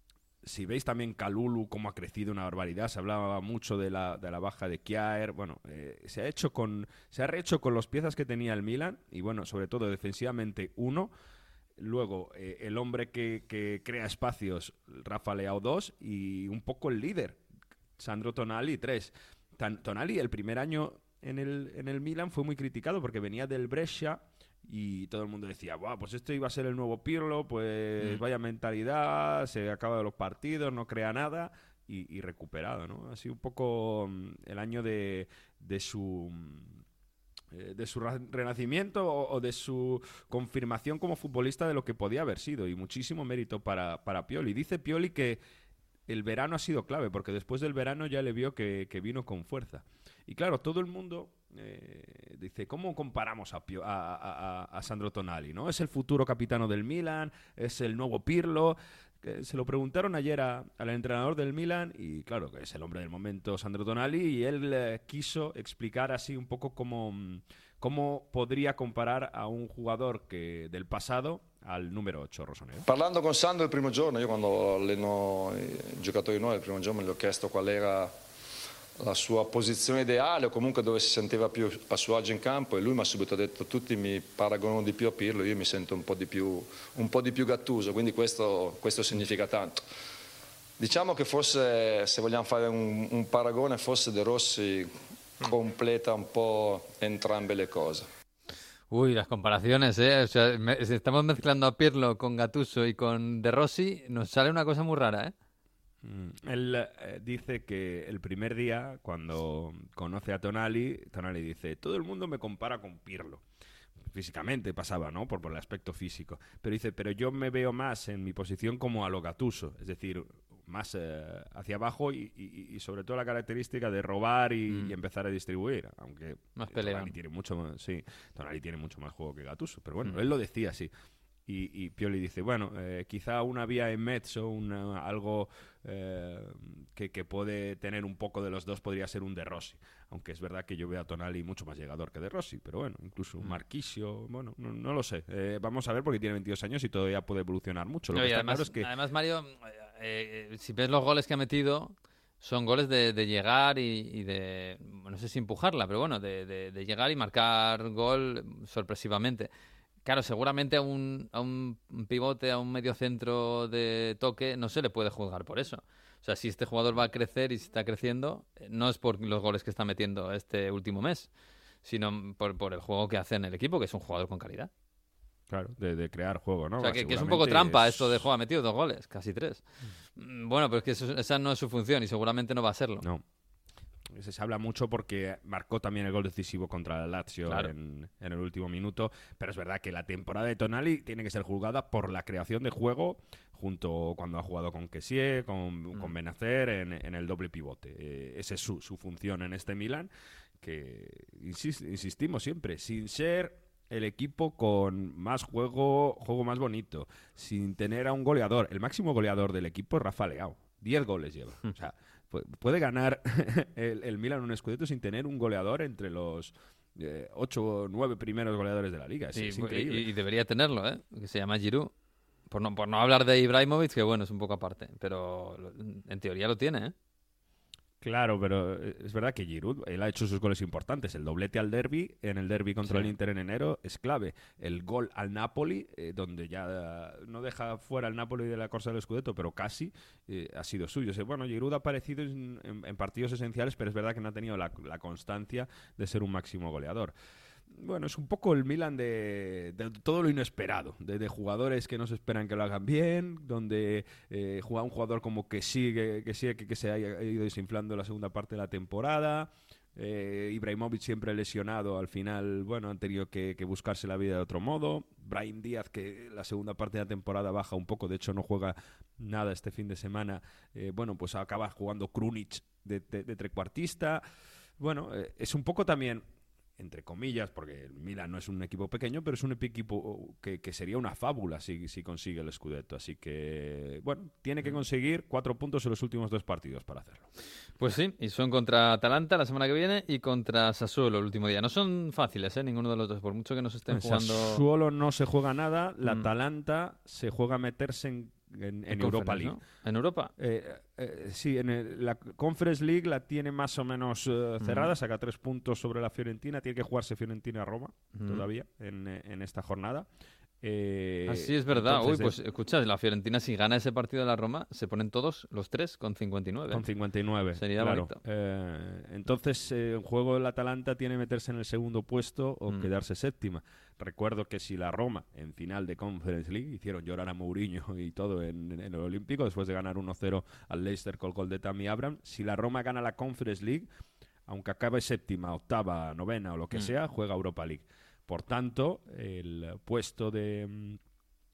Si veis también Calulu cómo ha crecido una barbaridad, se hablaba mucho de la, de la baja de Kjaer, bueno, eh, se ha hecho con se ha rehecho con las piezas que tenía el Milan y bueno, sobre todo defensivamente uno, luego eh, el hombre que, crea espacios, Rafa Leao dos y un poco el líder, Sandro Tonali tres. Tonali el primer año en el, en el Milan fue muy criticado porque venía del Brescia y todo el mundo decía, Buah, pues este iba a ser el nuevo Pirlo, pues Mm. vaya mentalidad, se acaba de los partidos, no crea nada y, y recuperado, ¿no? Ha sido un poco mm, el año de, de su mm, eh, de su renacimiento o, o de su confirmación como futbolista de lo que podía haber sido y muchísimo mérito para, para Pioli. Dice Pioli que el verano ha sido clave porque después del verano ya le vio que, que vino con fuerza. Y claro, todo el mundo eh, dice, ¿cómo comparamos a, Pio- a, a- a- Sandro Tonali? ¿no? Es el futuro capitano del Milan, es el nuevo Pirlo. Se lo preguntaron ayer al entrenador del Milan y claro, que es el hombre del momento, Sandro Tonali, y él eh, quiso explicar así un poco cómo, cómo podría comparar a un jugador que del pasado al número 8, Rossonero. Parlando con Sandro il primo giorno, io quando alleno i giocatori nuovi il primo giorno gli ho chiesto qual era la sua posizione ideale o comunque dove si sentiva più a suo agio in campo e lui mi ha subito detto tutti mi paragonano di più a Pirlo, io mi sento un po' di più, un po' di più Gattuso, quindi questo, questo significa tanto. Diciamo che forse se vogliamo fare un, un paragone forse De Rossi completa un po' entrambe le cose. Uy, las comparaciones, ¿eh? O sea, me- si estamos mezclando a Pirlo con Gattuso y con De Rossi, nos sale una cosa muy rara, ¿eh? Mm, Él eh, dice que el primer día, cuando conoce a Tonali, Tonali dice, todo el mundo me compara con Pirlo. Físicamente pasaba, ¿no? Por, por el aspecto físico. Pero dice, pero yo me veo más en mi posición como a lo Gattuso. Es decir, más eh, hacia abajo y, y- y sobre todo la característica de robar y, Mm. y empezar a distribuir. Aunque Más. Tonali tiene mucho más, sí, Tonali tiene mucho más juego que Gattuso. Pero bueno, Mm. él lo decía así. Y, y Pioli dice, bueno, eh, quizá una vía en mezzo, una, algo eh, que, que puede tener un poco de los dos podría ser un De Rossi. Aunque es verdad que yo veo a Tonali mucho más llegador que De Rossi. Pero bueno, incluso Mm. un Marquisio, bueno, no, no lo sé. Eh, vamos a ver porque tiene 22 años y todavía puede evolucionar mucho. Lo No, que está además, claro es que... además, Mario, eh, eh, si ves los goles que ha metido, son goles de, de llegar y, y de, no sé si empujarla, pero bueno, de, de- de llegar y marcar gol sorpresivamente. Claro, seguramente a un, a un pivote, a un medio centro de toque, no se le puede juzgar por eso. O sea, si este jugador va a crecer y está creciendo, eh, no es por los goles que está metiendo este último mes, sino por, por el juego que hace en el equipo, que es un jugador con calidad. Claro, de, de crear juego, ¿no? o sea, que, que es un poco trampa es- esto de juego, ha metido dos goles, casi tres. Mm, Bueno, pero es que eso- esa no es su función y seguramente no va a serlo. No. Se, habla mucho porque marcó también el gol decisivo contra el Lazio Claro. en, en el último minuto, pero es verdad que la temporada de Tonali tiene que ser juzgada por la creación de juego junto cuando ha jugado con Kessie, con, Mm. con Benacer en, en el doble pivote. Eh, esa es su, su función en este Milan, que insis- insistimos siempre, sin ser el equipo con más juego, juego más bonito, sin tener a un goleador. El máximo goleador del equipo es Rafa Leao. 10 goles lleva. O sea, puede ganar el, el Milan un Scudetto sin tener un goleador entre los 8 o 9 primeros goleadores de la liga. Es, Sí, es y- increíble. Y, debería tenerlo, ¿eh? Que se llama Giroud. Por no, por no hablar de Ibrahimovic, que bueno, es un poco aparte. Pero en teoría lo tiene, ¿eh? Claro, pero eh, es verdad que Giroud, él ha hecho sus goles importantes. El doblete al derby, en el derby contra Sí. el Inter en enero, es clave. El gol al Napoli, eh, donde ya eh, no deja fuera el Napoli de la Corsa del Scudetto, pero casi eh, ha sido suyo. O sea, bueno, Giroud ha aparecido en, en- en partidos esenciales, pero es verdad que no ha tenido la, la constancia de ser un máximo goleador. Bueno, es un poco el Milan de, de todo lo inesperado, de, jugadores que no se esperan que lo hagan bien, donde eh, juega un jugador como que sigue, que sigue, que, se haya ido desinflando la segunda parte de la temporada. Eh, Ibrahimovic siempre lesionado, al final, bueno, han tenido que, buscarse la vida de otro modo. Brahim Díaz, que la segunda parte de la temporada baja un poco, de hecho no juega nada este fin de semana, eh, bueno, pues acaba jugando Krunic de trecuartista. Bueno, eh, es un poco también entre comillas, porque el Milan no es un equipo pequeño, pero es un equipo que, que sería una fábula si, si consigue el Scudetto. Así que, bueno, tiene que conseguir cuatro puntos en los últimos dos partidos para hacerlo. Pues sí, y son contra Atalanta la semana que viene y contra Sassuolo el último día. No son fáciles, ¿eh? Ninguno de los dos, por mucho que nos estén El jugando... Sassuolo no se juega nada, la Mm. Atalanta se juega a meterse en, en- en En Europa League. ¿no? ¿En Europa? Eh, eh, sí, en el- la Conference League la tiene más o menos eh, cerrada, saca tres puntos sobre la Fiorentina, tiene que jugarse Fiorentina-Roma todavía en, eh, en esta jornada. Eh, Ah, sí, es verdad. entonces, Uy, pues escucha, la Fiorentina si gana ese partido de la Roma, se ponen todos los tres con 59. Con 59. Sería claro. entonces, en juego el Atalanta tiene que meterse en el segundo puesto o Mm. quedarse séptima. Recuerdo que si la Roma, en final de Conference League, hicieron llorar a Mourinho y todo en, en el Olímpico, después de ganar 1-0 al Leicester con el gol de Tammy Abraham, si la Roma gana la Conference League, aunque acabe séptima, octava, novena o lo que Mm. sea, juega Europa League. Por tanto, el puesto de... mm,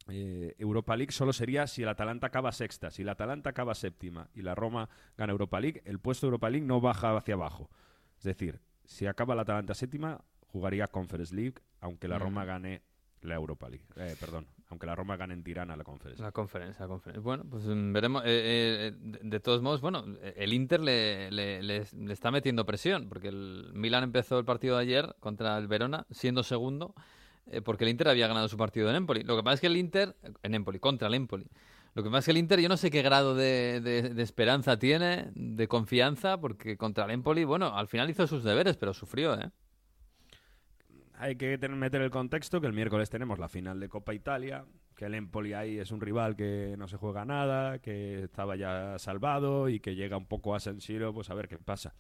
eh, Europa League solo sería si el Atalanta acaba sexta. Si el Atalanta acaba séptima y la Roma gana Europa League, el puesto de Europa League no baja hacia abajo. Es decir, si acaba el Atalanta séptima, jugaría Conference League, aunque la Mm. Roma gane la Europa League. Eh, perdón, aunque la Roma gane en Tirana la Conference. La conferencia, la conferencia. Bueno, pues mm, veremos. Eh, eh, de, de todos modos, bueno, eh, el Inter le, le- le- le está metiendo presión, porque el Milan empezó el partido de ayer contra el Verona siendo segundo, eh, porque el Inter había ganado su partido en Empoli. Lo que pasa es que el Inter, en Empoli, contra el Empoli. Lo que pasa es que el Inter, yo no sé qué grado de, de- de esperanza tiene, de confianza, porque contra el Empoli, bueno, al final hizo sus deberes, pero sufrió, ¿eh? Hay que tener- meter el contexto que el miércoles tenemos la final de Copa Italia, que el Empoli ahí es un rival que no se juega nada, que estaba ya salvado y que llega un poco a San Siro, pues a ver qué pasa.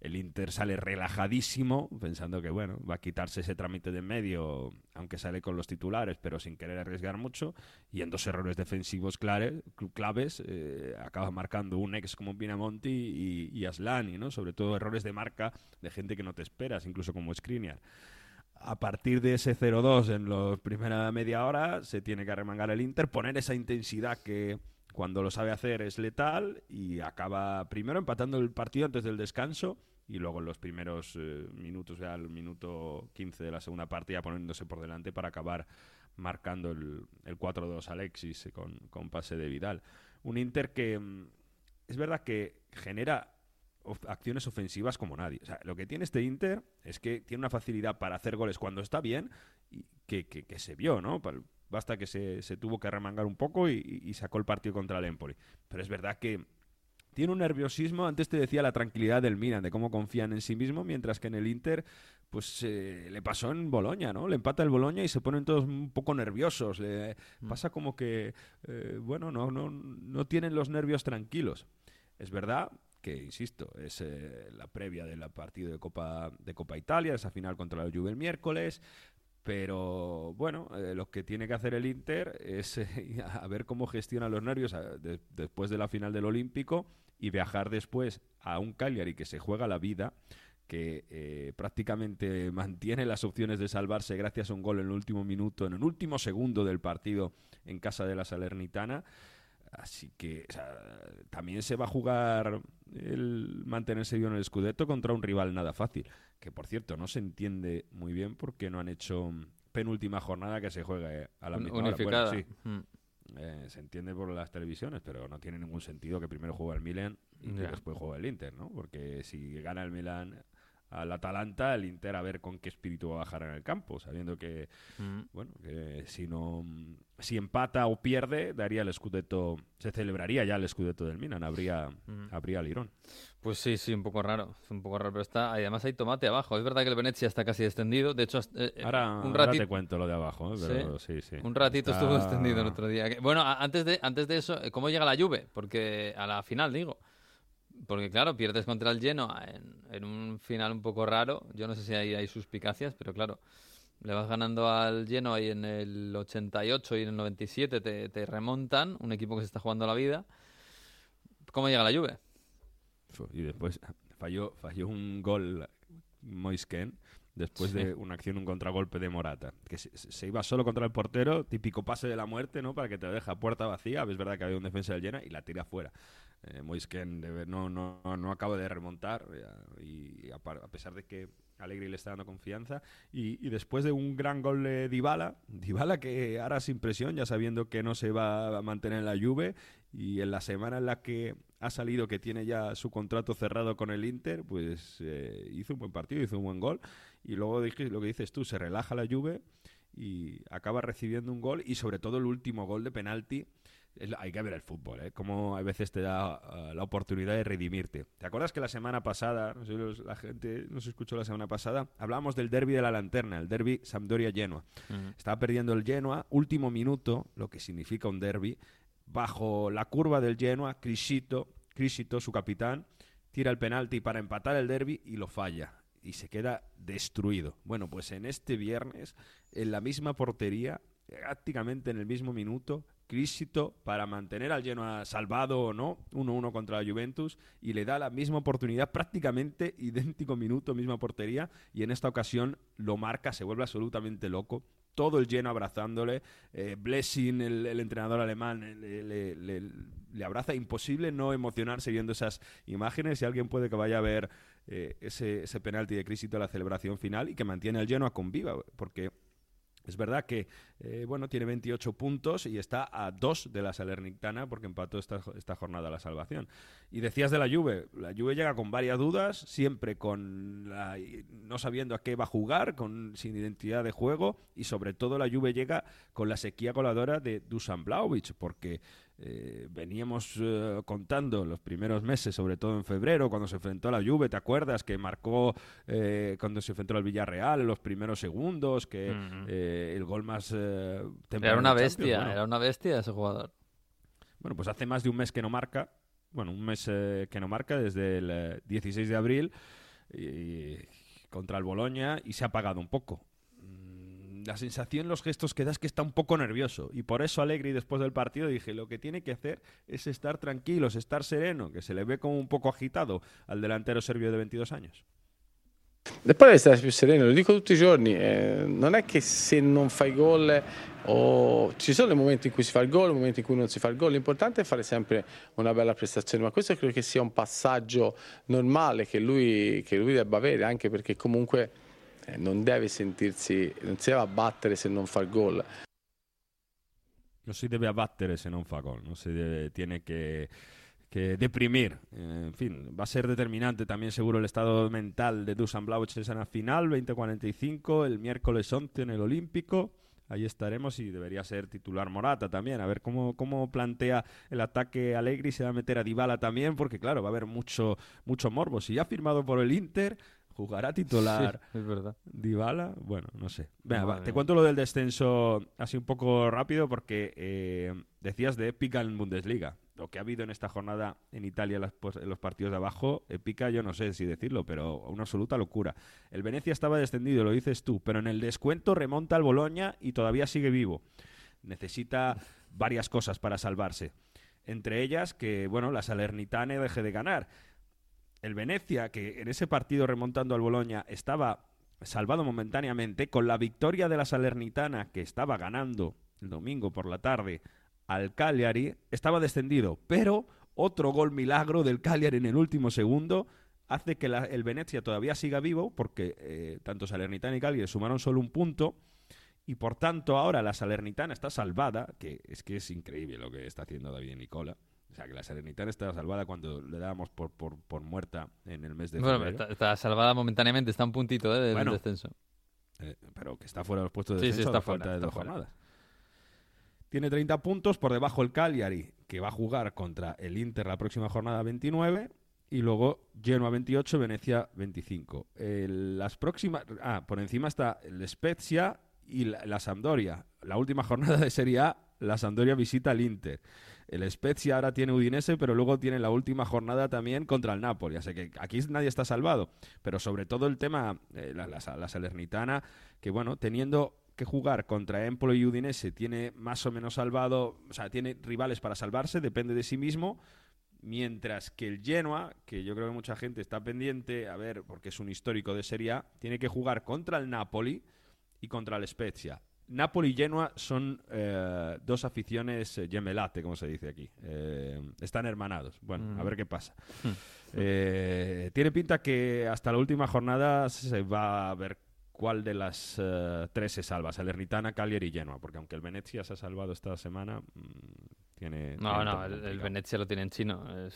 El Inter sale relajadísimo, pensando que bueno, va a quitarse ese trámite de en medio, aunque sale con los titulares, pero sin querer arriesgar mucho, y en dos errores defensivos clave- claves, eh, acaba marcando un ex como Pinamonti y, y Aslani, ¿no? Sobre todo errores de marca de gente que no te esperas, incluso como Skriniar a partir de ese 0-2 en la primera media hora se tiene que arremangar el Inter, poner esa intensidad que cuando lo sabe hacer es letal y acaba primero empatando el partido antes del descanso y luego en los primeros eh, minutos, ya el minuto 15 de la segunda parte ya poniéndose por delante para acabar marcando el, el 4-2 Alexis con, pase de Vidal. Un Inter que mm, es verdad que genera acciones ofensivas como nadie. O sea, lo que tiene este Inter es que tiene una facilidad para hacer goles cuando está bien y que, que- que se vio, ¿no? Basta que se, se tuvo que remangar un poco y, y- y sacó el partido contra el Empoli. Pero es verdad que tiene un nerviosismo, antes te decía la tranquilidad del Milan, de cómo confían en sí mismo, mientras que en el Inter, pues eh, le pasó en Boloña, ¿no? Le empata el Boloña y se ponen todos un poco nerviosos. le- Pasa como que, eh, bueno, no, no, no tienen los nervios tranquilos. Es verdad que insisto, es eh, la previa del partido de Copa, de Copa Italia, esa final contra la Juve el miércoles. Pero bueno, eh, lo que tiene que hacer el Inter es eh, a ver cómo gestiona los nervios después de la final del Olímpico y viajar después a un Cagliari que se juega la vida, que prácticamente mantiene las opciones de salvarse gracias a un gol en el último minuto, en el último segundo del partido en casa de la Salernitana. Así que o sea, también se va a jugar el mantenerse vivo en el Scudetto contra un rival nada fácil. Que por cierto, no se entiende muy bien porque no han hecho penúltima jornada que se juegue a la misma hora. Bueno, sí, Mm. eh, se entiende por las televisiones, pero no tiene ningún sentido que primero juegue el Milan y Ya. después juegue el Inter, ¿no? Porque si gana el Milan al Atalanta, el Inter a ver con qué espíritu va a bajar en el campo, sabiendo que, Mm. bueno, que si no, si empata o pierde, daría el Scudetto, se celebraría ya el Scudetto del Milan, habría, Mm. habría lirón. Pues sí, sí, un poco raro. Un poco raro, pero está. Además hay tomate abajo. Es verdad que el Venecia está casi descendido. De hecho, eh, eh, Ahora, un ahora ratito. te cuento lo de abajo, ¿eh? pero sí, sí. Un ratito Está- estuvo extendido el otro día. Bueno, antes de, antes de eso, ¿cómo llega la Juve? Porque a la final, digo. Porque claro, pierdes contra el Genoa en, en un final un poco raro. Yo no sé si hay suspicacias, pero claro, le vas ganando al Genoa y en el 88 y en el 97 te, te remontan, un equipo que se está jugando la vida. ¿Cómo llega la? Fu- Y después falló, falló un gol Moisken después Sí. de una acción, un contragolpe de Morata, que se, se iba solo contra el portero, típico pase de la muerte, ¿no? Para que te deja puerta vacía, es verdad que había un defensa del Llena y la tira fuera. Eh, Moisken debe- no, no, no acaba de remontar y a, pesar de que Alegri le está dando confianza y, después de un gran gol de Dybala, Dybala que ahora sin presión, ya sabiendo que no se va a mantener en la Juve y en la semana en la que ha salido que tiene ya su contrato cerrado con el Inter, pues eh, hizo un buen partido, hizo un buen gol y luego lo que dices tú, se relaja la Juve y acaba recibiendo un gol y sobre todo el último gol de penalti. Hay que ver el fútbol, ¿eh? Cómo a veces te da ah, la oportunidad de redimirte. ¿Te acuerdas que la semana pasada, no sé los- la gente nos escuchó la semana pasada, hablábamos del derby de la lanterna, el derby Sampdoria-Genoa? Estaba perdiendo el Genoa, último minuto, lo que significa un derby, bajo la curva del Genoa, Crisito, Crisito, su capitán, tira el penalti para empatar el derby y lo falla. Y se queda destruido. Bueno, pues en este viernes, en la misma portería, prácticamente en el mismo minuto, Crisito para mantener al Genoa salvado o no, 1-1 contra la Juventus, y le da la misma oportunidad, prácticamente idéntico minuto, misma portería, y en esta ocasión lo marca, se vuelve absolutamente loco. Todo el Genoa abrazándole, eh, Blessing, el, el entrenador alemán, eh, le, le- le- le abraza. Imposible no emocionarse viendo esas imágenes. Si alguien puede que vaya a ver eh, ese, ese penalti de Crisito la celebración final y que mantiene al Genoa con viva, porque es verdad que eh, bueno tiene 28 puntos y está a dos de la Salernitana porque empató esta, esta jornada la salvación. Y decías de la Juve, la Juve llega con varias dudas, siempre con la- no sabiendo a qué va a jugar, con sin identidad de juego y sobre todo la Juve llega con la sequía coladora de Dusan Blaovic porque eh, veníamos eh, contando los primeros meses, sobre todo en febrero, cuando se enfrentó a la Juve, ¿te acuerdas? Que marcó eh, cuando se enfrentó al Villarreal los primeros segundos, que eh, el gol más eh, Era temprano una bestia, bueno. era una bestia ese jugador. Bueno, pues hace más de un mes que no marca. Bueno, un mes eh, que no marca desde el eh, 16 de abril y- contra el Boloña y se ha apagado un poco. La sensación, los gestos que da es que está un poco nervioso. Y por eso Alegri después del partido dije, lo que tiene que hacer es estar tranquilos, estar sereno, que se le ve como un poco agitado al delantero serbio de 22 años. E poi devi stare più sereno, lo dico tutti i giorni, eh, non è che se non fai gol o ci sono i momenti in cui si fa il gol, i momenti in cui non si fa il gol, l'importante è fare sempre una bella prestazione, ma questo credo che sia un passaggio normale che lui, che lui debba avere, anche perché comunque eh, non deve sentirsi, non si deve abbattere se non fa gol. No se debe abattere se non fa gol, no se tiene que, que deprimir. Eh, en fin, va a ser determinante también seguro el estado mental de Dusan Blaovic en esa final, 2045, el miércoles 11 en el Olímpico. Ahí estaremos y debería ser titular Morata también. A ver cómo, cómo plantea el ataque Allegri. Se va a meter a Dybala también, porque claro, va a haber mucho, mucho morbo. Si ha firmado por el Inter, jugará titular. Sí, es verdad. Dybala, bueno, no sé. Venga, va, Madre te cuento lo del descenso así un poco rápido porque eh, decías de épica en Bundesliga. lo que ha habido en esta jornada en Italia las pos- en los partidos de abajo, épica, yo no sé si decirlo, pero una absoluta locura. El Venecia estaba descendido, lo dices tú, pero en el descuento remonta al Boloña y todavía sigue vivo. Necesita varias cosas para salvarse. Entre ellas que, bueno, la Salernitane deje de ganar. El Venecia, que en ese partido remontando al Boloña estaba salvado momentáneamente, con la victoria de la Salernitana, que estaba ganando el domingo por la tarde al Cagliari, estaba descendido. Pero otro gol milagro del Cagliari en el último segundo hace que el Venecia todavía siga vivo, porque eh, tanto Salernitana y Cagliari sumaron solo un punto. Y por tanto, ahora la Salernitana está salvada, que es que es increíble lo que está haciendo David Nicola. O sea, que la Salernitana está salvada cuando le dábamos por, por, por muerta en el mes de Bueno, febrero. está, está salvada momentáneamente, está a un puntito ¿eh? del Bueno, descenso. Eh, pero que está fuera de los puestos de Sí, sí, descenso está a falta fuera, de está dos fuera. jornadas. Tiene 30 puntos, por debajo el Cagliari, que va a jugar contra el Inter la próxima jornada 29, y luego Genoa 28, Venecia 25. El- las próximas... Ah, por encima está el Spezia y la, la Sampdoria. La última jornada de Serie A, la Sampdoria visita al Inter. El Spezia ahora tiene Udinese, pero luego tiene la última jornada también contra el Napoli. Así que aquí nadie está salvado. Pero sobre todo el tema, eh, la, la, Salernitana, que bueno, teniendo que jugar contra Empolo y Udinese, tiene más o menos salvado, o sea, tiene rivales para salvarse, depende de sí mismo. Mientras que el Genoa, que yo creo que mucha gente está pendiente, a ver, porque es un histórico de Serie A, tiene que jugar contra el Napoli y contra el Spezia. Napoli y Genoa son eh, dos aficiones eh, gemelate, como se dice aquí. Eh, están hermanados. Bueno, a Mm. ver qué pasa. Eh, tiene pinta que hasta la última jornada se va a ver cuál de las eh, tres se salva. Salernitana, Cagliari y Genoa. Porque aunque el Venecia se ha salvado esta semana, mm, tiene... No, tiene no, el, el. Venecia lo tiene en chino. Es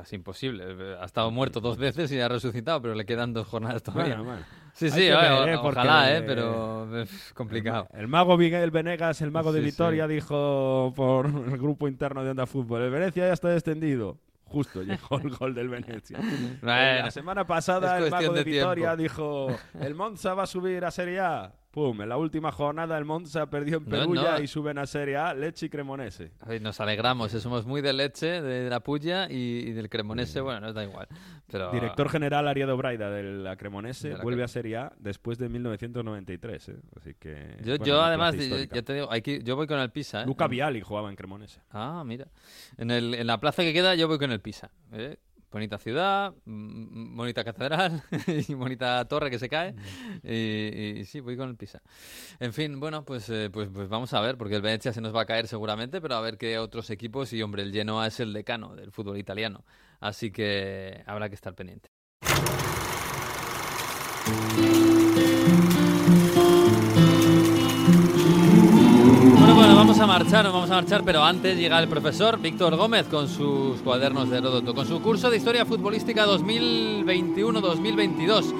casi imposible. Ha estado muerto dos veces y ha resucitado, pero le quedan dos jornadas todavía. Bueno, bueno. Sí, sí, oye, ver, ¿eh? ojalá, ¿eh? pero es complicado. El mago Miguel Venegas, el mago de Sí, Vitoria, sí. dijo por el grupo interno de Onda Fútbol, el Venecia ya está descendido. Justo llegó el gol del Venecia. Bueno, la semana pasada el mago de, de Vitoria dijo, el Monza va a subir a Serie A. Pum, en la última jornada el Monza perdió en No, Perugia no. y suben a Serie A Leche y Cremonese. Ay, Nos alegramos, eh, somos muy de leche, de la puya y, y del cremonese, bueno, nos da igual. Pero, Director general Ariado Braida de la Cremonese De la vuelve a Serie A después de 1993. ¿eh? Así que, Yo, bueno, yo además, yo, ya te digo, hay que- yo voy con el Pisa. ¿eh? Luca Viali jugaba en Cremonese. Ah, mira. En, el, en la plaza que queda yo voy con el Pisa. ¿eh? Bonita ciudad, bonita catedral y bonita torre que se cae. Y, y sí, voy con el Pisa. En fin, bueno, pues, eh, pues, pues vamos a ver, porque el Venecia se nos va a caer seguramente, pero a ver qué otros equipos. Y hombre, el Genoa es el decano del fútbol italiano. Así que habrá que estar pendiente. Vamos a marchar, nos vamos a marchar, pero antes llega el profesor Víctor Gómez con sus cuadernos de Heródoto, con su curso de Historia Futbolística 2021-2022.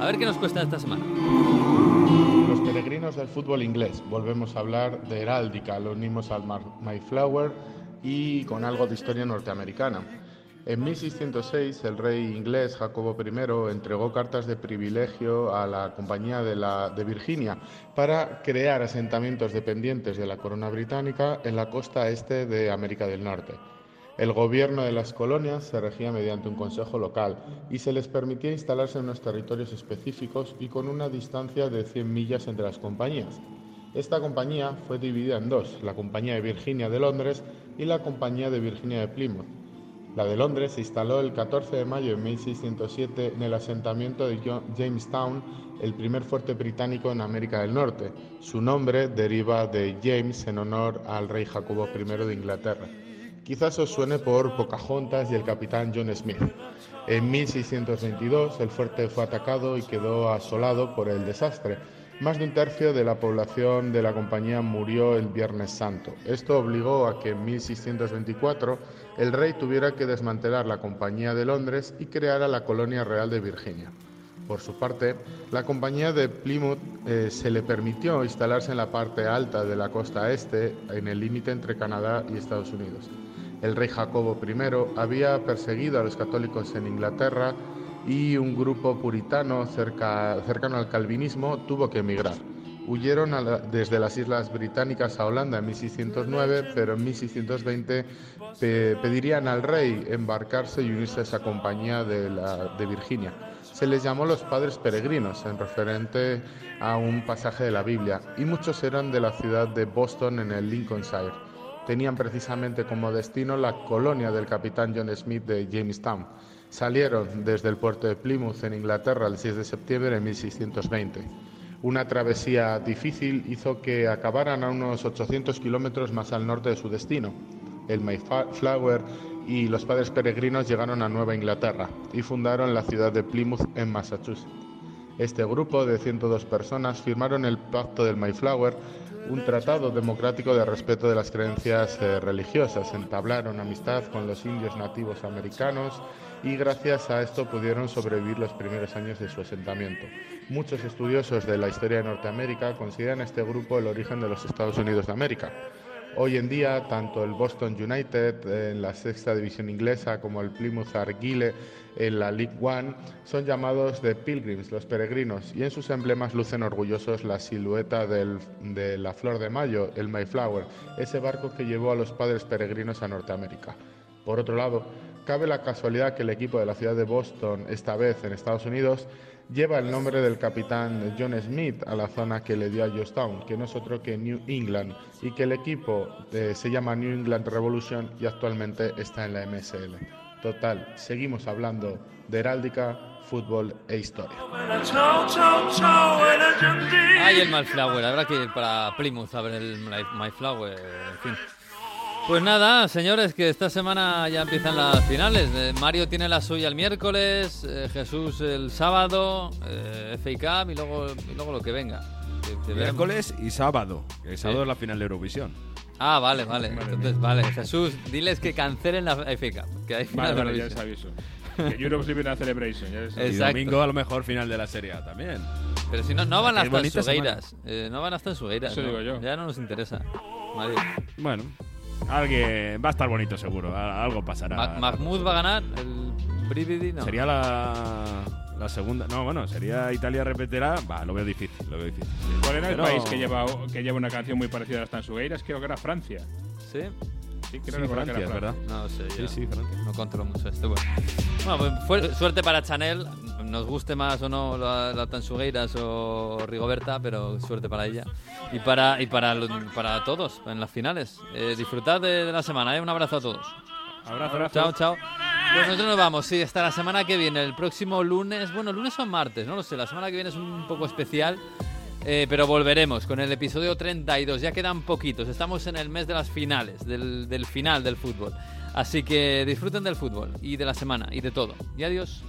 A ver qué nos cuesta esta semana. Los peregrinos del fútbol inglés. Volvemos a hablar de heráldica, lo unimos al Mayflower y con algo de historia norteamericana. En 1606, el rey inglés Jacobo I entregó cartas de privilegio a la Compañía de, Virginia para crear asentamientos dependientes de la corona británica en la costa este de América del Norte. El gobierno de las colonias se regía mediante un consejo local y se les permitía instalarse en unos territorios específicos y con una distancia de 100 millas entre las compañías. Esta compañía fue dividida en dos, la Compañía de Virginia de Londres y la Compañía de Virginia de Plymouth. La de Londres se instaló el 14 de mayo de 1607 en el asentamiento de Jamestown, el primer fuerte británico en América del Norte. Su nombre deriva de James en honor al rey Jacobo I de Inglaterra. Quizás os suene por Pocahontas y el capitán John Smith. En 1622 el fuerte fue atacado y quedó asolado por el desastre. Más de un tercio de la población de la compañía murió el Viernes Santo. Esto obligó a que en 1624 el rey tuviera que desmantelar la Compañía de Londres y creara la Colonia Real de Virginia. Por su parte, la compañía de Plymouth eh, se le permitió instalarse en la parte alta de la costa este, en el límite entre Canadá y Estados Unidos. El rey Jacobo I había perseguido a los católicos en Inglaterra y un grupo puritano cerca- cercano al calvinismo tuvo que emigrar. Huyeron desde las Islas Británicas a Holanda en 1609, pero en 1620 pe- pedirían al rey embarcarse y unirse a esa compañía de, la- de Virginia. Se les llamó los padres peregrinos, en referente a un pasaje de la Biblia, y muchos eran de la ciudad de Boston en el Lincolnshire. Tenían precisamente como destino la colonia del capitán John Smith de Jamestown. Salieron desde el puerto de Plymouth en Inglaterra el 6 de septiembre de 1620. Una travesía difícil hizo que acabaran a unos 800 kilómetros más al norte de su destino. El Mayflower y los padres peregrinos llegaron a Nueva Inglaterra y fundaron la ciudad de Plymouth en Massachusetts. Este grupo de 102 personas firmaron el Pacto del Mayflower, un tratado democrático de respeto de las creencias eh, religiosas. Entablaron amistad con los indios nativos americanos y gracias a esto pudieron sobrevivir los primeros años de su asentamiento. Muchos estudiosos de la historia de Norteamérica consideran este grupo el origen de los Estados Unidos de América. Hoy en día, tanto el Boston United en la sexta división inglesa como el Plymouth Argyle en la League One son llamados de Pilgrims, los peregrinos, y en sus emblemas lucen orgullosos la silueta de la flor de mayo, el Mayflower, ese barco que llevó a los padres peregrinos a Norteamérica. Por otro lado, cabe la casualidad que el equipo de la ciudad de Boston, esta vez en Estados Unidos, lleva el nombre del capitán John Smith a la zona que le dio a Georgetown, que no es otro que New England, y que el equipo eh, se llama New England Revolution y actualmente está en la MSL. Total, seguimos hablando de heráldica, fútbol e historia. Ay, el Mayflower. Habrá que ir para Plymouth a ver el Mayflower. En fin. Pues nada, señores, que esta semana ya empiezan las finales. Eh, Mario tiene la suya el miércoles, eh, Jesús el sábado, eh, FA Cup y luego, y luego lo que venga. Que- que veremos. Miércoles y sábado. El sábado es la final de Eurovisión. Ah, vale, vale. Entonces, vale. Jesús, diles que cancelen la FA Cup. Que hay final Vale, de vale, ya les aviso. Que Europe Living a Celebration. Ya les aviso. Y domingo a lo mejor final de la Serie A también. Pero si no, no van hasta en Sugueiras. Eh, no van hasta en Sugueiras. Eso ¿no? digo yo. Ya no nos interesa. Mario. Bueno, alguien va a estar bonito seguro. Algo pasará. Ma- Mahmoud va a ganar el Brividi, no. Sería la, la segunda. No, bueno, sería Italia repetirá. Va, lo veo difícil. Lo veo difícil. ¿Cuál era el Pero- país que lleva, que lleva una canción muy parecida a las Tansugueiras? Creo que era Francia. ¿Sí? Sí, creo Sí, que Francia, era verdad. No sé, Sí, yo sí, Francia. no controlo mucho esto. Bueno, Bueno, pues fue- suerte para Chanel. Nos guste más o no la, la Tansugueiras o Rigoberta, pero suerte para ella. Y para, y para, para todos en las finales. Eh, disfrutad de, de la semana, ¿eh? Un abrazo a todos. Abrazo, abrazo. Chao, chao. Pues nosotros nos vamos, sí, hasta la semana que viene. El próximo lunes, bueno, lunes o martes, no lo sé. La semana que viene es un poco especial. Eh, pero volveremos con el episodio 32. Ya quedan poquitos. Estamos en el mes de las finales, del, del final del fútbol. Así que disfruten del fútbol y de la semana y de todo. Y adiós.